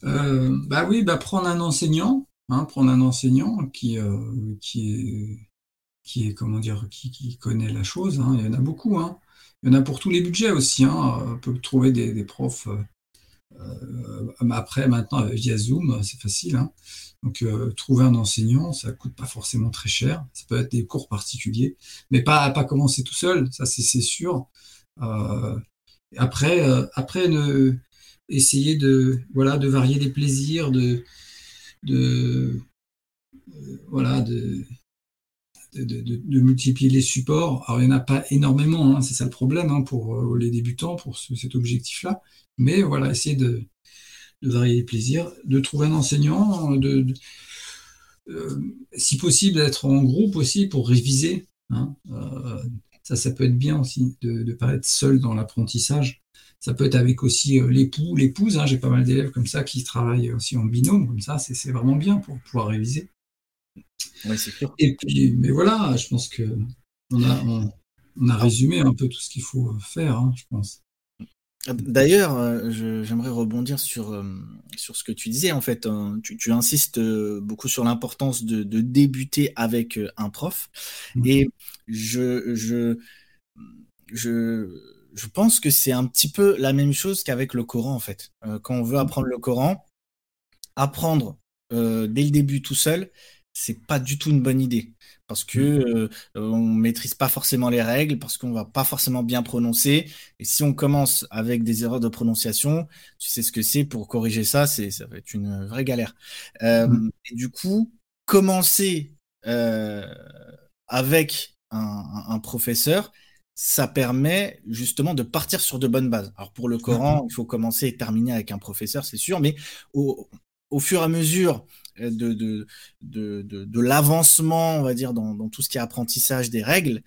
bah oui, bah prendre un enseignant, hein, prendre un enseignant qui qui est qui est comment dire qui, connaît la chose. Hein. Il y en a beaucoup. Hein. Il y en a pour tous les budgets aussi. On peut trouver des, profs. après, maintenant, via Zoom, c'est facile. Donc, euh, trouver un enseignant, ça coûte pas forcément très cher. Ça peut être des cours particuliers, mais pas pas commencer tout seul, ça c'est sûr. Euh, après, euh, après ne, essayer de voilà de varier les plaisirs, de de voilà de de, multiplier les supports. Alors, il n'y en a pas énormément, hein, c'est ça le problème hein, pour les débutants, pour cet objectif-là. Mais voilà, essayer de, de varier les plaisirs, de trouver un enseignant, de, euh, si possible d'être en groupe aussi pour réviser. Hein. Euh, ça, ça peut être bien aussi de ne pas être seul dans l'apprentissage. Ça peut être avec aussi euh, l'époux, l'épouse. Hein. J'ai pas mal d'élèves comme ça qui travaillent aussi en binôme, comme ça, c'est vraiment bien pour pouvoir réviser. Oui, c'est sûr. Et puis, mais voilà, je pense que on a, on, a résumé un peu tout ce qu'il faut faire, hein, je pense. D'ailleurs, euh, j'aimerais rebondir sur, euh, sur ce que tu disais. En fait, hein. tu, insistes euh, beaucoup sur l'importance de, débuter avec un prof. Mmh. Et je, je, je, pense que c'est un petit peu la même chose qu'avec le Coran, en fait. quand on veut mmh. apprendre le Coran, apprendre dès le début tout seul, c'est pas du tout une bonne idée parce que mmh. euh, on maîtrise pas forcément les règles, parce qu'on va pas forcément bien prononcer. Et si on commence avec des erreurs de prononciation, tu sais ce que c'est pour corriger ça, c'est ça va être une vraie galère. Euh, mmh. Et du coup, commencer euh, avec un, professeur, ça permet justement de partir sur de bonnes bases. Alors pour le Coran, il faut commencer et terminer avec un professeur, c'est sûr, mais au, au fur et à mesure de, de, de, de, l'avancement, on va dire, dans, dans, tout ce qui est apprentissage des règles,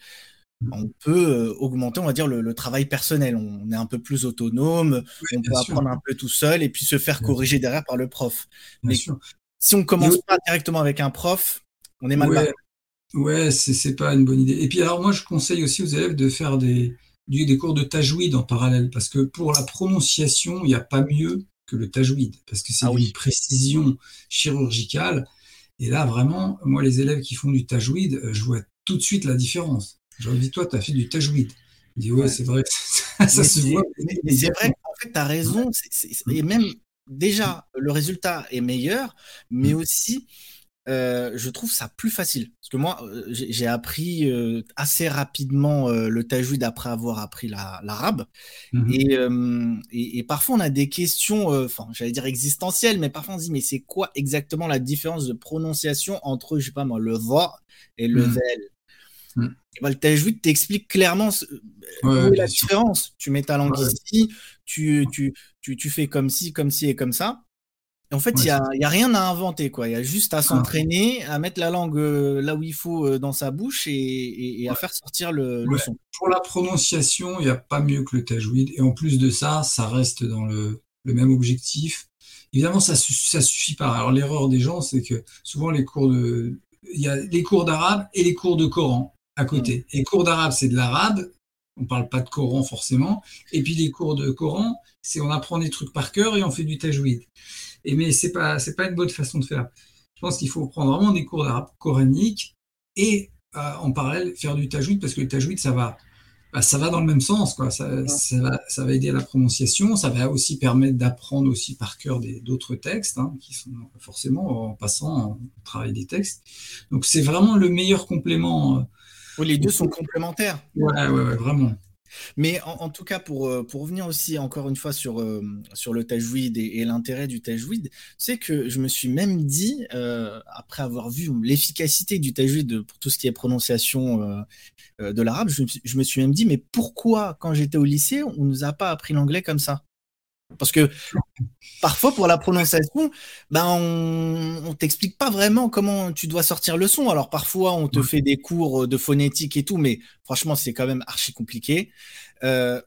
mmh. on peut euh, augmenter, on va dire, le, travail personnel. On est un peu plus autonome, on peut apprendre un peu tout seul et puis se faire corriger derrière par le prof. Mais si on commence pas directement avec un prof, on est mal ouais. Ouais, c'est pas une bonne idée. Et puis alors moi, je conseille aussi aux élèves de faire des, des cours de tajwid en parallèle, parce que pour la prononciation, il n'y a pas mieux que le tajwid, parce que c'est ah une précision chirurgicale. Et là, vraiment, moi, les élèves qui font du tajwid, euh, je vois tout de suite la différence. Je leur dis, toi, tu as fait du tajwid. Je dis, ouais, c'est vrai, ça, se voit. Mais, c'est vrai qu'en fait, tu as raison. et même déjà, le résultat est meilleur, mais mmh. aussi, euh, je trouve ça plus facile. Parce que moi, euh, j'ai appris euh, assez rapidement le tajwid après avoir appris l'arabe. Mmh et, et, parfois, on a des questions, enfin, j'allais dire existentielles, mais parfois on se dit, mais c'est quoi exactement la différence de prononciation entre, je sais pas moi, le va et le mmh. mmh. ben, le tajwid t'explique clairement où est la différence. Tu mets ta langue ici, tu, tu, tu, tu fais comme ci, comme ci et comme ça. En fait, il n'y a, rien à inventer, quoi. Il y a juste à ah. s'entraîner, à mettre la langue euh, là où il faut euh, dans sa bouche et, à faire sortir le, son. Pour la prononciation, il n'y a pas mieux que le tajwid. Et en plus de ça, ça reste dans le, même objectif. Évidemment, ça ne suffit pas. Alors, l'erreur des gens, c'est que souvent, les cours de. Il y a les cours d'arabe et les cours de Coran à côté. Et cours d'arabe, c'est de l'arabe. On ne parle pas de Coran forcément. Et puis, les cours de Coran, c'est on apprend des trucs par cœur et on fait du tajwid mais c'est pas c'est pas une bonne façon de faire. Je pense qu'il faut prendre vraiment des cours d'arabe coranique et euh, en parallèle faire du tajwid parce que le tajwid ça va bah, ça va dans le même sens quoi. Ça, va, aider à la prononciation, ça va aussi permettre d'apprendre aussi par cœur d'autres textes hein, qui sont forcément en passant au travail des textes. Donc c'est vraiment le meilleur complément. Euh, les deux sont complémentaires. Ouais, ouais, ouais vraiment. Mais en, tout cas, pour, euh, pour revenir aussi encore une fois sur, euh, le tajwid et, l'intérêt du tajwid, c'est que je me suis même dit, euh, après avoir vu l'efficacité du tajwid pour tout ce qui est prononciation de l'arabe, je, me suis même dit, mais pourquoi quand j'étais au lycée, on ne nous a pas appris l'anglais comme ça? Parce que parfois, pour la prononciation, ben on, t'explique pas vraiment comment tu dois sortir le son. Alors parfois, on te fait des cours de phonétique et tout, mais franchement, c'est quand même archi compliqué. Euh,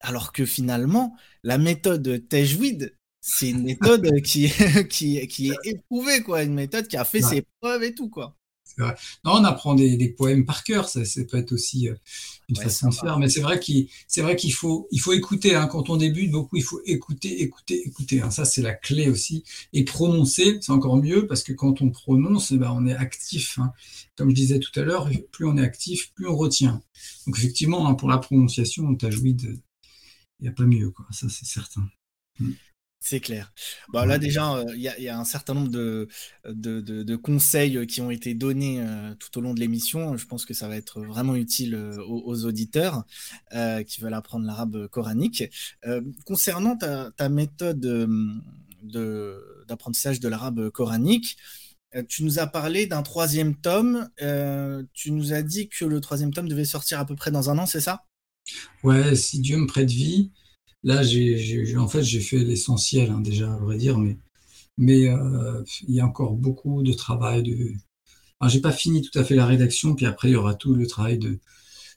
alors que finalement, la méthode Tajwid, c'est une méthode qui, qui, qui est éprouvée, quoi. Une méthode qui a fait ses preuves et tout, quoi. Non, on apprend des, poèmes par cœur, ça, peut être aussi euh, une façon de faire. Mais c'est vrai qu'il, c'est vrai qu'il faut, il faut écouter. Hein. quand on débute, beaucoup, il faut écouter, écouter, écouter. Hein. Ça, c'est la clé aussi. Et prononcer, c'est encore mieux parce que quand on prononce, eh ben, on est actif. Hein. Comme je disais tout à l'heure, plus on est actif, plus on retient. Donc effectivement, pour la prononciation, on joué il n'y a pas mieux, quoi. Ça, c'est certain. Mm. C'est clair. Bah, là déjà, il y, a un certain nombre de, de, conseils qui ont été donnés tout au long de l'émission. Je pense que ça va être vraiment utile aux, auditeurs qui veulent apprendre l'arabe coranique. concernant ta, méthode d'apprentissage de, l'arabe coranique, tu nous as parlé d'un troisième tome. tu nous as dit que le troisième tome devait sortir à peu près dans un an, c'est ça? Ouais, si Dieu me prête vie. Là, j'ai, en fait, j'ai fait l'essentiel, hein, déjà, à vrai dire, mais, mais euh, il y a encore beaucoup de travail. De... Alors, j'ai pas fini tout à fait la rédaction, puis après, il y aura tout le travail de,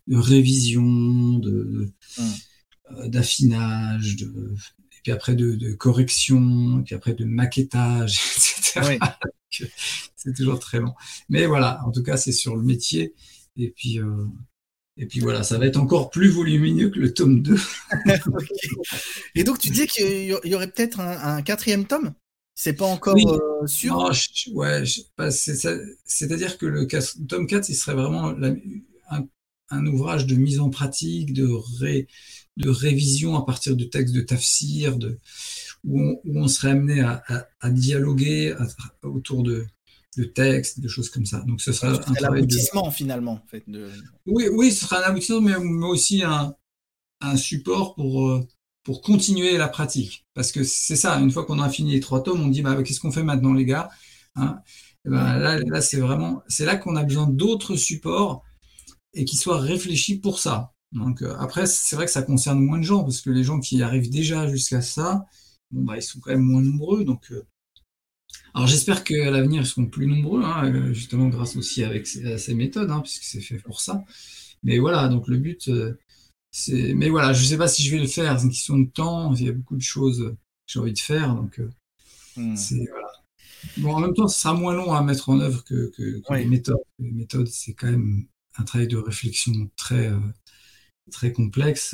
révision, de, mmh. euh, d'affinage, de, et puis après de, correction, et puis après de maquettage, etc. c'est toujours très long. Mais voilà, en tout cas, c'est sur le métier. Et puis, euh, et puis voilà, ça va être encore plus volumineux que le tome 2. Et donc tu dis qu'il y aurait peut-être un, quatrième tome? C'est pas encore euh, sûr? Non, Ouais, c'est-à-dire que le tome 4, il serait vraiment un, ouvrage de mise en pratique, de, de révision à partir de textes de tafsir, de, où, on, serait amené à, dialoguer autour de, de textes, de choses comme ça. Donc ce sera un aboutissement finalement. fait, oui, oui, ce sera un aboutissement, mais, aussi un, support pour, euh, pour continuer la pratique. Parce que c'est ça, une fois qu'on a fini les trois tomes, on dit bah, qu'est-ce qu'on fait maintenant les gars hein? Ben, Là, c'est vraiment, c'est là qu'on a besoin d'autres supports et qui soient réfléchis pour ça. Donc euh, après, c'est vrai que ça concerne moins de gens, parce que les gens qui arrivent déjà jusqu'à ça, bon, bah, ils sont quand même moins nombreux. Donc euh, alors j'espère qu'à l'avenir, ils seront plus nombreux, hein, euh, justement grâce aussi avec ces, ces méthodes, hein, puisque c'est fait pour ça. Mais voilà, donc le but, euh, c'est... Mais voilà, je ne sais pas si je vais le faire, c'est une question de temps, il y a beaucoup de choses que j'ai envie de faire, donc euh, hmm. c'est... Voilà. Bon, en même temps, ce sera moins long à mettre en œuvre que, les méthodes. Les méthodes, c'est quand même un travail de réflexion très, très complexe,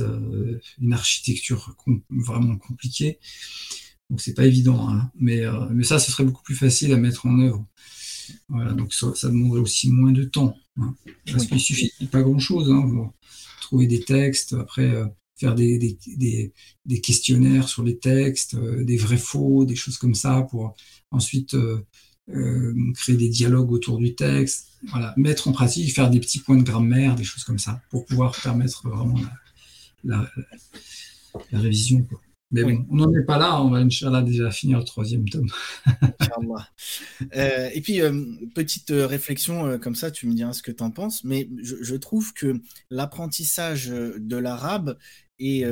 une architecture vraiment compliquée. Donc c'est pas évident, hein. mais, euh, mais ça, ce serait beaucoup plus facile à mettre en œuvre. Voilà, donc ça, demanderait aussi moins de temps. Hein. Parce qu'il suffit pas grand-chose. Hein, trouver des textes, après euh, faire des, des, des, questionnaires sur les textes, euh, des vrais faux, des choses comme ça, pour ensuite créer des dialogues autour du texte. Voilà, mettre en pratique, faire des petits points de grammaire, des choses comme ça, pour pouvoir permettre vraiment la, la, révision. Quoi. Mais bon, on n'en est pas là, on va Inch'Allah déjà finir le troisième tome. euh, et puis, euh, petite euh, réflexion euh, comme ça, tu me diras ce que tu en penses, mais je, trouve que l'apprentissage de l'arabe, et,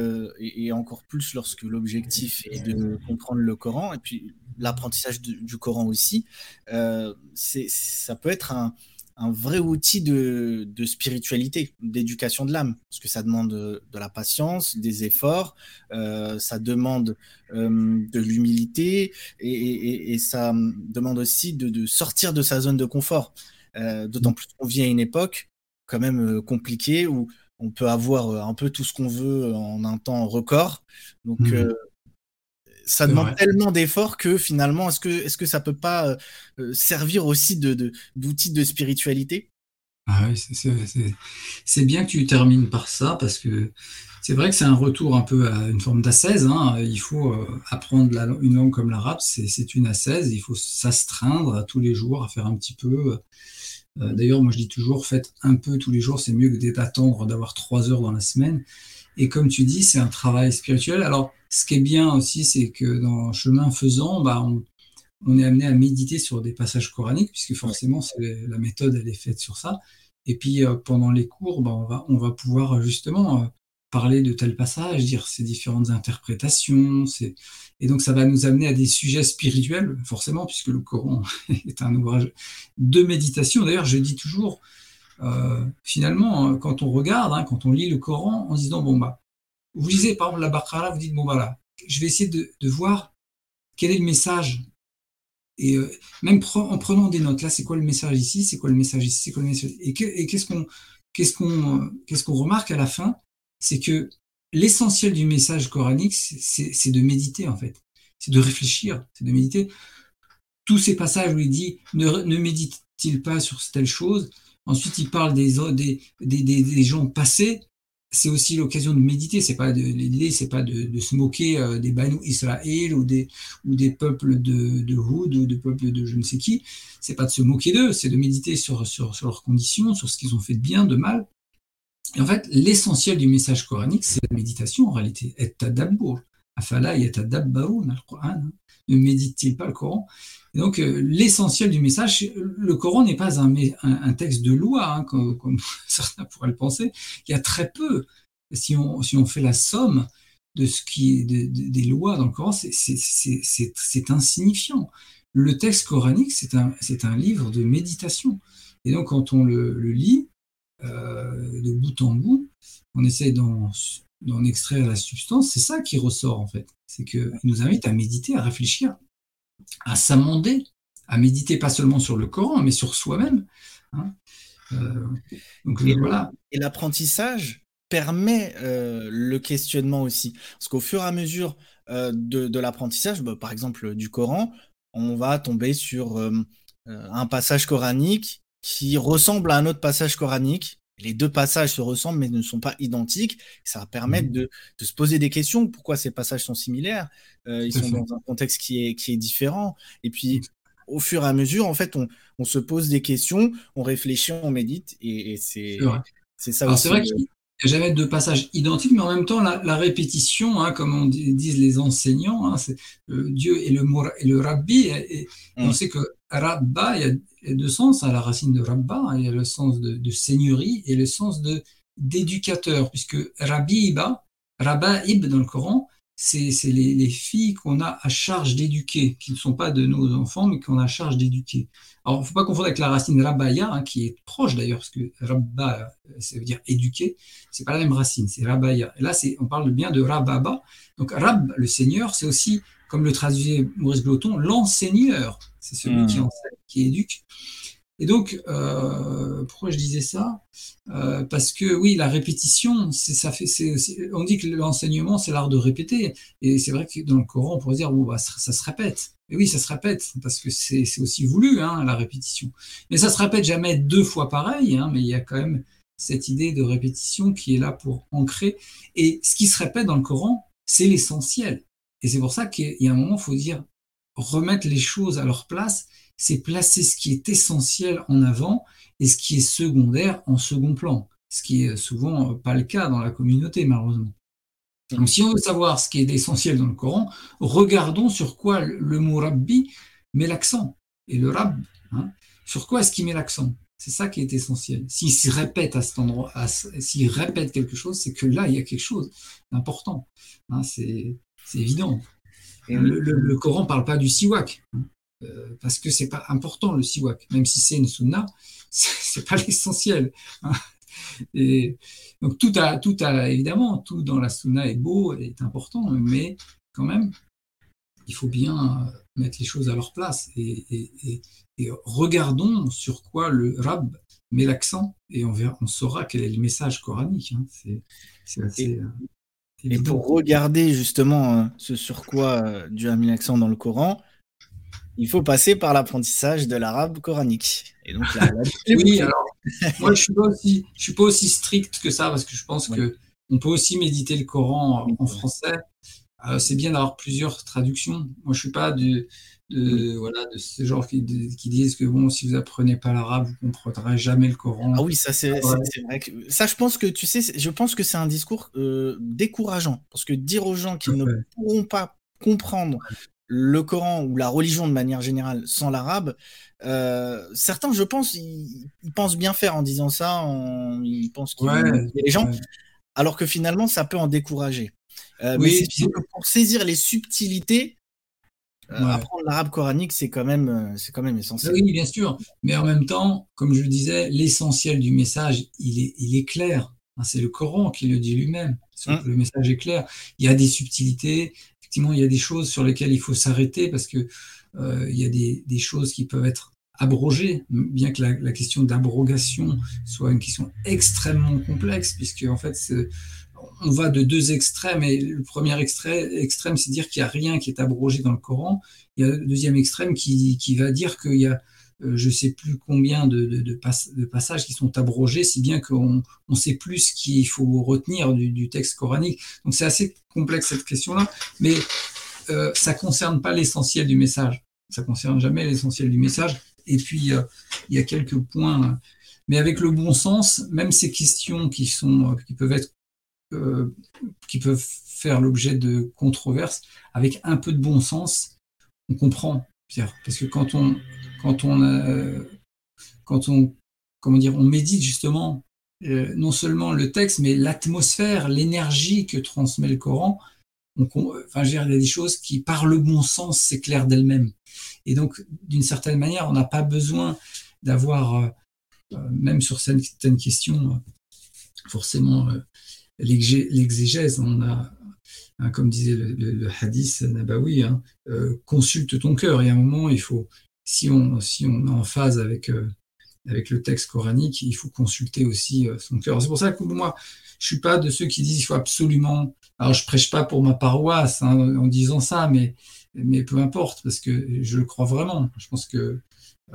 encore plus lorsque l'objectif est de comprendre le Coran, et puis l'apprentissage du Coran aussi, ça peut être un, un vrai outil de, spiritualité, d'éducation de l'âme, parce que ça demande de, la patience, des efforts, euh, ça demande euh, de l'humilité et, ça demande aussi de, sortir de sa zone de confort. Euh, d'autant plus qu'on vit à une époque quand même compliquée où on peut avoir un peu tout ce qu'on veut en un temps record. Donc, mmh ça demande tellement d'efforts que finalement, est-ce que, est-ce que ça peut pas euh, euh, servir aussi de, d'outil de, spiritualité? Ah oui, c'est, bien que tu termines par ça parce que c'est vrai que c'est un retour un peu à une forme d'assaise. Hein. Il faut euh, apprendre une langue comme l'arabe, c'est, une assaise. Il faut s'astreindre tous les jours à faire un petit peu. d'ailleurs, moi je dis toujours, faites un peu tous les jours, c'est mieux que d'attendre d'avoir trois heures dans la semaine. Et comme tu dis, c'est un travail spirituel. Alors, ce qui est bien aussi, c'est que dans chemin faisant, bah, on, est amené à méditer sur des passages coraniques, puisque forcément, la méthode, elle est faite sur ça. Et puis, euh, pendant les cours, bah, on, va, on va pouvoir justement euh, parler de tel passage, dire ses différentes interprétations. Et donc, ça va nous amener à des sujets spirituels, forcément, puisque le Coran est un ouvrage de méditation. D'ailleurs, je dis toujours, euh, finalement, quand on regarde, hein, quand on lit le Coran, en disant, bon, bah, vous lisez par exemple la Baqarah, vous dites, bon voilà, je vais essayer de, voir quel est le message. Et euh, même en prenant des notes, là, c'est quoi le message ici, c'est quoi le message ici, c'est quoi le message Et qu'est-ce qu'on qu'est-ce qu'on qu'est-ce qu'on remarque à la fin? C'est que l'essentiel du message coranique, c'est de méditer en fait, c'est de réfléchir, c'est de méditer. Tous ces passages où il dit ne, ne médite-t-il pas sur telle chose? Ensuite, il parle des, des, des, des gens passés c'est aussi l'occasion de méditer. C'est pas l'idée, c'est pas de, se moquer euh, des Banu Israël ou des ou des peuples de, de Houd ou des peuples de je ne sais qui. C'est pas de se moquer d'eux, c'est de méditer sur, sur, sur leurs conditions, sur ce qu'ils ont fait de bien, de mal. Et en fait, l'essentiel du message coranique, c'est la méditation en réalité. Et tadabbur. Afala yatadabbarun al-Qur'an. Hein. Ne médite-t-il pas le Coran? Donc, euh, l'essentiel du message, le Coran n'est pas un, texte de loi, hein, comme, certains pourraient le penser. Il y a très peu, si on, fait la somme de ce qui est des lois dans le Coran, c'est insignifiant. Le texte coranique, c'est un, livre de méditation. Et donc, quand on le, le lit, euh, de bout en bout, on essaie d'en d'en extraire la substance, c'est ça qui ressort en fait. C'est qu'il nous invite à méditer, à réfléchir, à s'amender, à méditer pas seulement sur le Coran, mais sur soi-même. Hein. Euh, donc et voilà. Et l'apprentissage permet euh, le questionnement aussi. Parce qu'au fur et à mesure euh, de, l'apprentissage, bah, par exemple du Coran, on va tomber sur un passage coranique qui ressemble à un autre passage coranique les deux passages se ressemblent mais ne sont pas identiques. Ça va permettre mmh. de, se poser des questions. Pourquoi ces passages sont similaires? Euh, Ils sont dans un contexte qui est, qui est différent. Et puis, au fur et à mesure, en fait, on, se pose des questions, on réfléchit, on médite. Et, c'est ça aussi. C'est vrai qu'il n'y a jamais de passages identiques, mais en même temps, la, répétition, hein, comme on disent les enseignants, hein, c'est euh, Dieu et le, et le rabbi. Et, on mmh. sait que Rabba, il y a deux sens à la racine de Rabba. Hein. Il y a le sens de, seigneurie et le sens de d'éducateur, puisque Rabbi Iba, Rabba Ib dans le Coran, c'est les, filles qu'on a à charge d'éduquer, qui ne sont pas de nos enfants, mais qu'on a à charge d'éduquer. Alors, il ne faut pas confondre avec la racine Rabaya, hein, qui est proche d'ailleurs, parce que Rabba, ça veut dire éduquer, c'est pas la même racine, c'est Rabaya. Et là, on parle bien de Rababa. Donc, Rab, le Seigneur, c'est aussi comme le traduisait Maurice Gloton, l'enseigneur, c'est celui qui hmm. enseigne, qui éduque. Et donc, euh, pourquoi je disais ça? Euh, Parce que oui, la répétition, c'est ça fait. on dit que l'enseignement, c'est l'art de répéter. Et c'est vrai que dans le Coran, on pourrait dire, bon, bah, ça, se répète. Et oui, ça se répète parce que c'est aussi voulu, hein, la répétition. Mais ça se répète jamais deux fois pareil. Hein, mais il y a quand même cette idée de répétition qui est là pour ancrer. Et ce qui se répète dans le Coran, c'est l'essentiel. Et c'est pour ça qu'il y a un moment, il faut dire, remettre les choses à leur place, c'est placer ce qui est essentiel en avant et ce qui est secondaire en second plan, ce qui est souvent pas le cas dans la communauté, malheureusement. Donc, si on veut savoir ce qui est essentiel dans le Coran, regardons sur quoi le mot rabbi met l'accent. Et le rab, hein, sur quoi est-ce qu'il met l'accent? C'est ça qui est essentiel. S'il se répète à cet endroit, s'il répète quelque chose, c'est que là, il y a quelque chose d'important. Hein, c'est c'est évident. Et le, le, Coran ne parle pas du siwak, hein, euh, parce que c'est pas important le siwak, même si c'est une sunna, c'est pas l'essentiel. Hein. Et donc tout a, tout a, évidemment, tout dans la sunna est beau, est important, mais quand même, il faut bien mettre les choses à leur place et, regardons sur quoi le rab met l'accent et on, verra, on saura quel est le message coranique. Hein. C'est assez. Et pour regarder justement euh, ce sur quoi euh, Dieu a mis l'accent dans le Coran, il faut passer par l'apprentissage de l'arabe coranique. Et donc, oui, alors, moi, je ne suis, suis, pas aussi strict que ça, parce que je pense que on peut aussi méditer le Coran en français. Euh, c'est bien d'avoir plusieurs traductions. Moi, je ne suis pas de, de, voilà, de ces gens qui, qui, disent que bon, si vous apprenez pas l'arabe, vous comprendrez jamais le Coran. Ah oui, ça c'est vrai. Que, ça, je pense que tu sais, je pense que c'est un discours euh, décourageant parce que dire aux gens qu'ils ne pourront pas comprendre le Coran ou la religion de manière générale sans l'arabe, euh, certains, je pense, ils, pensent bien faire en disant ça, ils pensent qu'ils ouais, les gens, alors que finalement, ça peut en décourager. Euh, mais pour saisir les subtilités, euh, apprendre l'arabe coranique, c'est quand, même, euh, c'est quand même essentiel. Oui, bien sûr. Mais en même temps, comme je le disais, l'essentiel du message, il est, il est clair. Hein, c'est le Coran qui le dit lui-même. Hum. Le message est clair. Il y a des subtilités. effectivement, il y a des choses sur lesquelles il faut s'arrêter parce que il y a des, des, choses qui peuvent être abrogées, bien que la, la question d'abrogation soit une question extrêmement complexe, puisque en fait, on va de deux extrêmes, et le premier extrême, c'est dire qu'il n'y a rien qui est abrogé dans le Coran. Il y a le deuxième extrême qui, qui va dire qu'il y a euh, je ne sais plus combien de, passages qui sont abrogés, si bien qu'on on sait plus ce qu'il faut retenir du, texte coranique. Donc c'est assez complexe cette question-là, mais euh, ça concerne pas l'essentiel du message. Ça concerne jamais l'essentiel du message. Et puis il y a quelques points, mais avec le bon sens, même ces questions qui sont, qui peuvent être, qui peuvent faire l'objet de controverses, avec un peu de bon sens, on comprend. Parce que quand on, quand on, euh, quand on, comment dire, on médite justement euh, non seulement le texte, mais l'atmosphère, l'énergie que transmet le Coran, enfin, il y a des choses qui, par le bon sens, s'éclairent d'elles-mêmes. Et donc, d'une certaine manière, on n'a pas besoin d'avoir, euh, même sur certaines questions, forcément l'exégèse. On a, hein, comme disait le, hadith Nabawi, hein, consulte ton cœur. Et à un moment, il faut, si on, si on est en phase avec, euh, avec le texte coranique, il faut consulter aussi euh, son cœur. C'est pour ça que moi, je suis pas de ceux qui disent qu'il faut absolument. Alors, je prêche pas pour ma paroisse hein, en disant ça, mais, mais peu importe, parce que je le crois vraiment. Je pense que euh,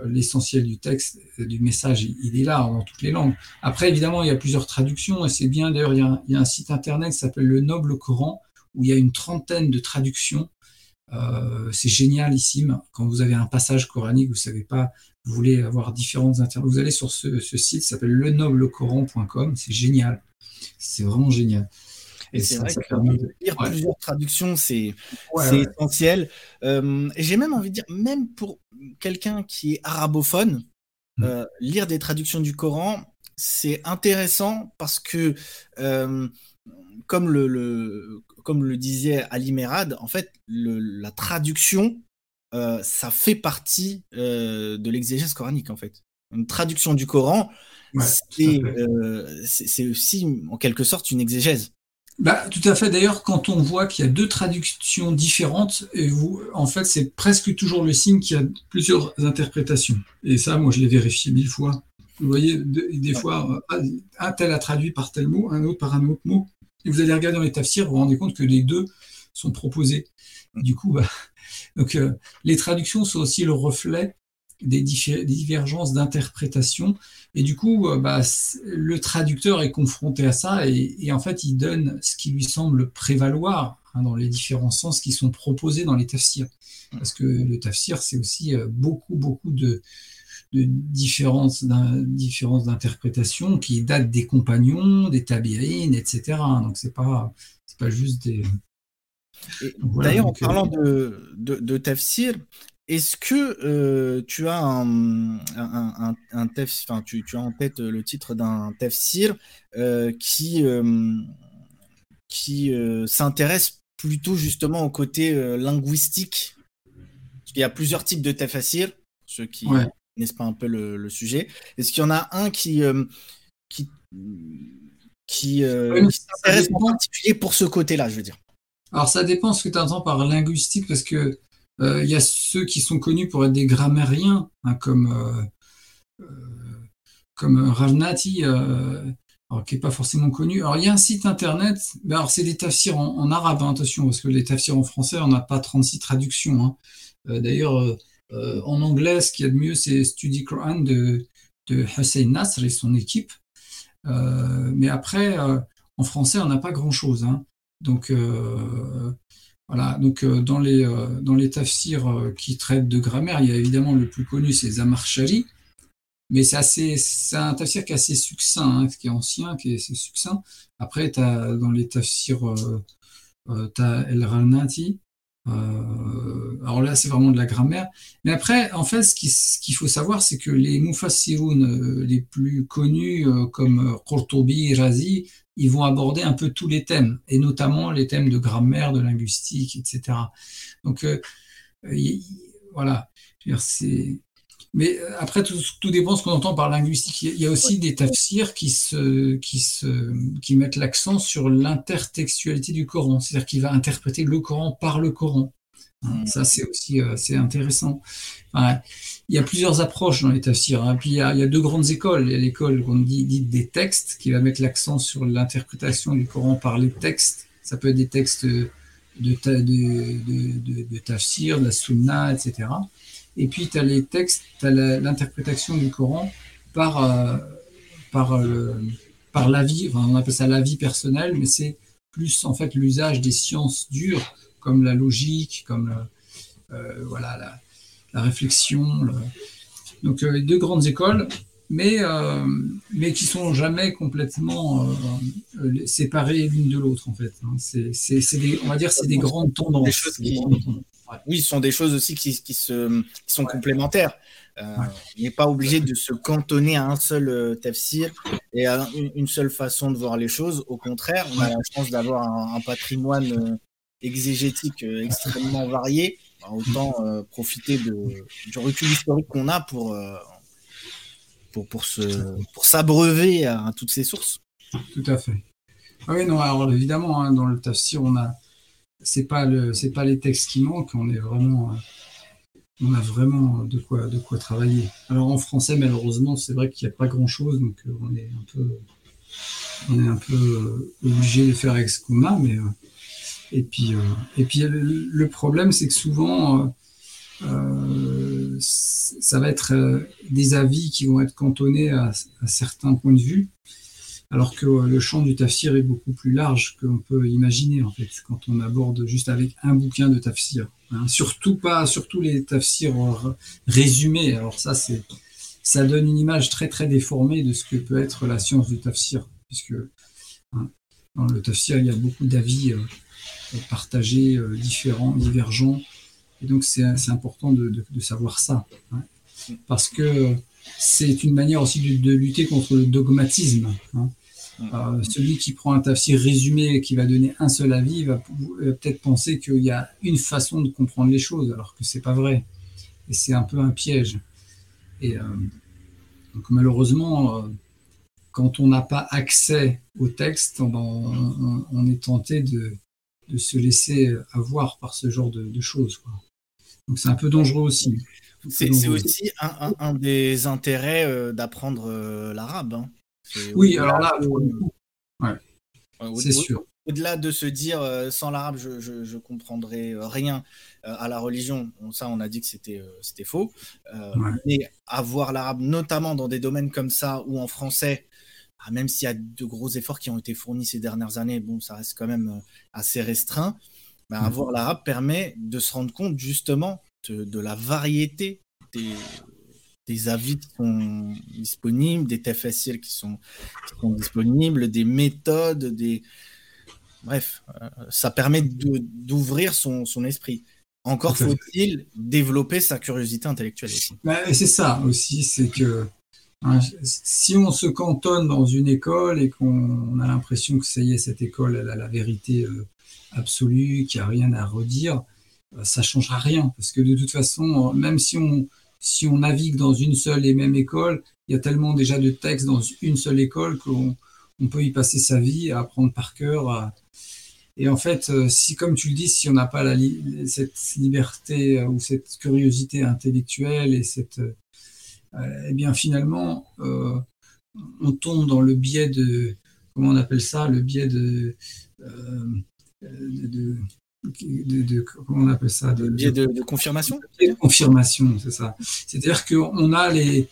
l'essentiel du texte, du message, il est là dans toutes les langues. Après, évidemment, il y a plusieurs traductions, et c'est bien. D'ailleurs, il, il, y a un site internet qui s'appelle Le Noble Coran, où il y a une trentaine de traductions euh, c'est génialissime. Quand vous avez un passage coranique, vous savez pas, vous voulez avoir différentes interviews, vous allez sur ce, site, ça s'appelle lenoblecoran.com, c'est génial. C'est vraiment génial. Et, c'est vrai que lire plusieurs traductions, c'est essentiel. Euh, et j'ai même envie de dire, même pour quelqu'un qui est arabophone, mm. euh, lire des traductions du Coran, c'est intéressant parce que, comme le, comme le disait Ali Merad, en fait, la traduction, euh, ça fait partie euh, de l'exégèse coranique, en fait. Une traduction du Coran, c'est aussi, en quelque sorte, une exégèse. Bah, tout à fait. D'ailleurs, quand on voit qu'il y a deux traductions différentes, et vous, en fait, c'est presque toujours le signe qu'il y a plusieurs interprétations. Et ça, moi, je l'ai vérifié mille fois. Vous voyez, des fois, un tel a traduit par tel mot, un autre par un autre mot. Et vous allez regarder dans les tafsirs, vous vous rendez compte que les deux sont proposés. Du coup, bah, donc, euh, les traductions sont aussi le reflet des, divergences d'interprétation. Et du coup, euh, bah, le traducteur est confronté à ça et, en fait, il donne ce qui lui semble prévaloir hein, dans les différents sens qui sont proposés dans les tafsirs. Parce que le tafsir, c'est aussi euh, beaucoup, beaucoup de, de différences d'interprétation qui datent des compagnons, des tabi'in, etc. Donc c'est pas pas juste des. D'ailleurs, en parlant de, de, de tafsir, est-ce que euh, tu as un, un, un, enfin, tu, tu, as en tête le titre d'un tafsir euh, qui, euh, qui s'intéresse plutôt justement au côté linguistique? Il y a plusieurs types de tafsir, ceux qui, n'est-ce pas un peu le, sujet. Est-ce qu'il y en a un qui, euh, qui, qui, euh, s'intéresse en particulier pour ce côté-là, je veux dire? Alors ça dépend ce que tu entends par linguistique, parce que euh, il y a ceux qui sont connus pour être des grammairiens, hein, comme, comme Ravnati, qui n'est pas forcément connu. Alors il y a un site internet, alors c'est des tafsirs en, arabe, hein, attention, parce que les tafsirs en français, on n'a pas 36 traductions. Hein. D'ailleurs, euh, en anglais, ce qu'il y a de mieux, c'est Study Quran de, de Hussein Nasr et son équipe. Euh, mais après, euh, en français, on n'a pas grand-chose. Donc, voilà. Donc, dans les, dans les tafsirs qui traitent de grammaire, il y a évidemment le plus connu, c'est Zamarshari. Mais c'est assez, c'est un tafsir qui est assez succinct, hein, qui est ancien, qui est assez succinct. Après, as, dans les tafsirs, tu as El Ranati, euh, alors là, c'est vraiment de la grammaire. Mais après, en fait, ce qu'il faut savoir, c'est que les Mufassiroun euh, les plus connus, euh, comme Qurtubi, Razi, ils vont aborder un peu tous les thèmes, et notamment les thèmes de grammaire, de linguistique, etc. Donc, voilà. C'est Mais euh, après, tout, dépend de ce qu'on entend par linguistique. Il y a aussi des tafsirs qui, se, qui, se, qui mettent l'accent sur l'intertextualité du Coran, c'est-à-dire qu'il va interpréter le Coran par le Coran. Hein, mm. Ça, c'est aussi c'est intéressant. il y a plusieurs approches dans les tafsirs. Hein. Puis il y, a, il y, a, deux grandes écoles. Il y a l'école qu'on dit, dit des textes, qui va mettre l'accent sur l'interprétation du Coran par les textes. Ça peut être des textes de, de, de, de, tafsir, de la sunna, etc. Et puis, tu as les textes, tu as l'interprétation du Coran par, euh, par, euh, par la vie, on appelle ça la vie personnelle, mais c'est plus en fait l'usage des sciences dures, comme la logique, comme euh, voilà, la, la réflexion. Donc, deux grandes écoles, mais, mais qui sont jamais complètement séparées l'une de l'autre, en fait. Hein. C'est, on va dire c'est des grandes tendances. Des choses qui, oui, ce sont des choses aussi qui, se, sont complémentaires. Euh, on n'est pas obligé de se cantonner à un seul euh, tafsir et à une, seule façon de voir les choses. Au contraire, on a la chance d'avoir un, patrimoine euh, exégétique extrêmement varié. Bah, autant profiter de, du recul historique qu'on a pour, pour, pour, pour s'abreuver à, toutes ces sources. Tout à fait. Ah oui, non, alors évidemment, hein, dans le tafsir, on a c'est pas le c'est pas les textes qui manquent on est vraiment euh, on a vraiment de quoi de quoi travailler. Alors en français malheureusement c'est vrai qu'il n'y a pas grand chose donc euh, on est un peu on est un peu euh, obligé de faire avec ce qu'on a mais et puis et puis le, problème c'est que souvent ça va être des avis qui vont être cantonnés à, à certains points de vue alors que euh, le champ du tafsir est beaucoup plus large qu'on peut imaginer en fait quand on aborde juste avec un bouquin de tafsir. Hein. Surtout pas, surtout les tafsirs résumés. Alors ça, c'est, ça donne une image très très déformée de ce que peut être la science du tafsir, puisque hein, dans le tafsir il y a beaucoup d'avis euh, partagés, euh, différents, divergents, et donc c'est, important de, savoir ça, hein. parce que c'est une manière aussi de, lutter contre le dogmatisme. Euh, celui qui prend un tafsir résumé et qui va donner un seul avis va, peut-être penser qu'il y a une façon de comprendre les choses, alors que c'est pas vrai. Et c'est un peu un piège. Et euh, donc malheureusement, euh, quand on n'a pas accès au texte, on, est tenté de, se laisser avoir par ce genre de, choses. Donc c'est un peu dangereux aussi. C'est aussi un, des intérêts d'apprendre l'arabe. Hein. Oui, alors là, c'est sûr. Au-delà de se dire euh, sans l'arabe, je, je, comprendrai euh, rien euh, à la religion, ça on a dit que c'était c'était faux. Mais avoir l'arabe, notamment dans des domaines comme ça ou en français, ah, même s'il y a de gros efforts qui ont été fournis ces dernières années, bon, ça reste quand même assez restreint. Bah, avoir l'arabe permet de se rendre compte justement de la variété des, des avis qui sont disponibles, des TFSL qui sont, disponibles, des méthodes, des... Bref, euh, ça permet d'ouvrir son, esprit. Encore faut-il développer sa curiosité intellectuelle aussi. Bah, c'est ça aussi, c'est que hein, si on se cantonne dans une école et qu'on a l'impression que ça y est, cette école, elle a la vérité euh, absolue, qu'il n'y a rien à redire, ça ne changera rien. Parce que de toute façon, même si on, si on navigue dans une seule et même école, il y a tellement déjà de textes dans une seule école qu'on peut y passer sa vie à apprendre par cœur. Et en fait, euh, si, comme tu le dis, si on n'a pas cette liberté euh, ou cette curiosité intellectuelle et cette, euh, eh bien finalement, on tombe dans le biais de, comment on appelle ça, le biais de, comment on appelle ça de, de, de confirmation de confirmation c'est ça. C'est à dire qu'on a les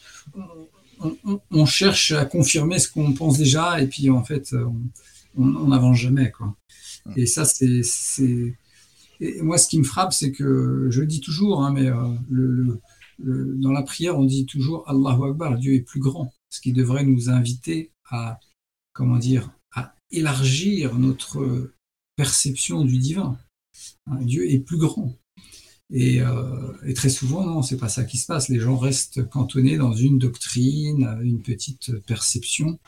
on, cherche à confirmer ce qu'on pense déjà et puis en fait on n'avance jamais quoi. Et ça c'est c'est moi ce qui me frappe c'est que je le dis toujours hein, mais euh, le, dans la prière on dit toujours Allahu Akbar Dieu est plus grand ce qui devrait nous inviter à comment dire à élargir notre perception du divin Dieu est plus grand. Euh, et, très souvent, non, c'est pas ça qui se passe. Les gens restent cantonnés dans une doctrine, une petite perception,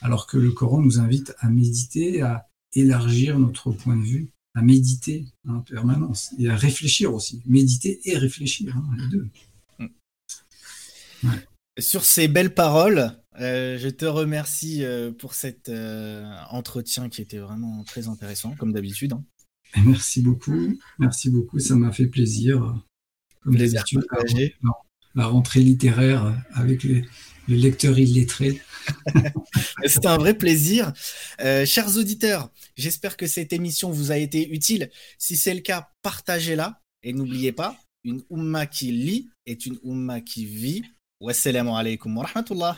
alors que le Coran nous invite à méditer, à élargir notre point de vue, à méditer en permanence et à réfléchir aussi. Méditer et réfléchir, hein, les deux. Sur ces belles paroles, je te remercie pour cet entretien qui était vraiment très intéressant, comme d'habitude. Hein. Merci beaucoup, merci beaucoup, ça m'a fait plaisir. Comme d'habitude, la, rentrée littéraire avec le lecteur illettré. C'était un vrai plaisir. Euh, chers auditeurs, j'espère que cette émission vous a été utile. Si c'est le cas, partagez-la. Et n'oubliez pas, une umma qui lit est une umma qui vit. Wassalamu alaikum wa rahmatullah.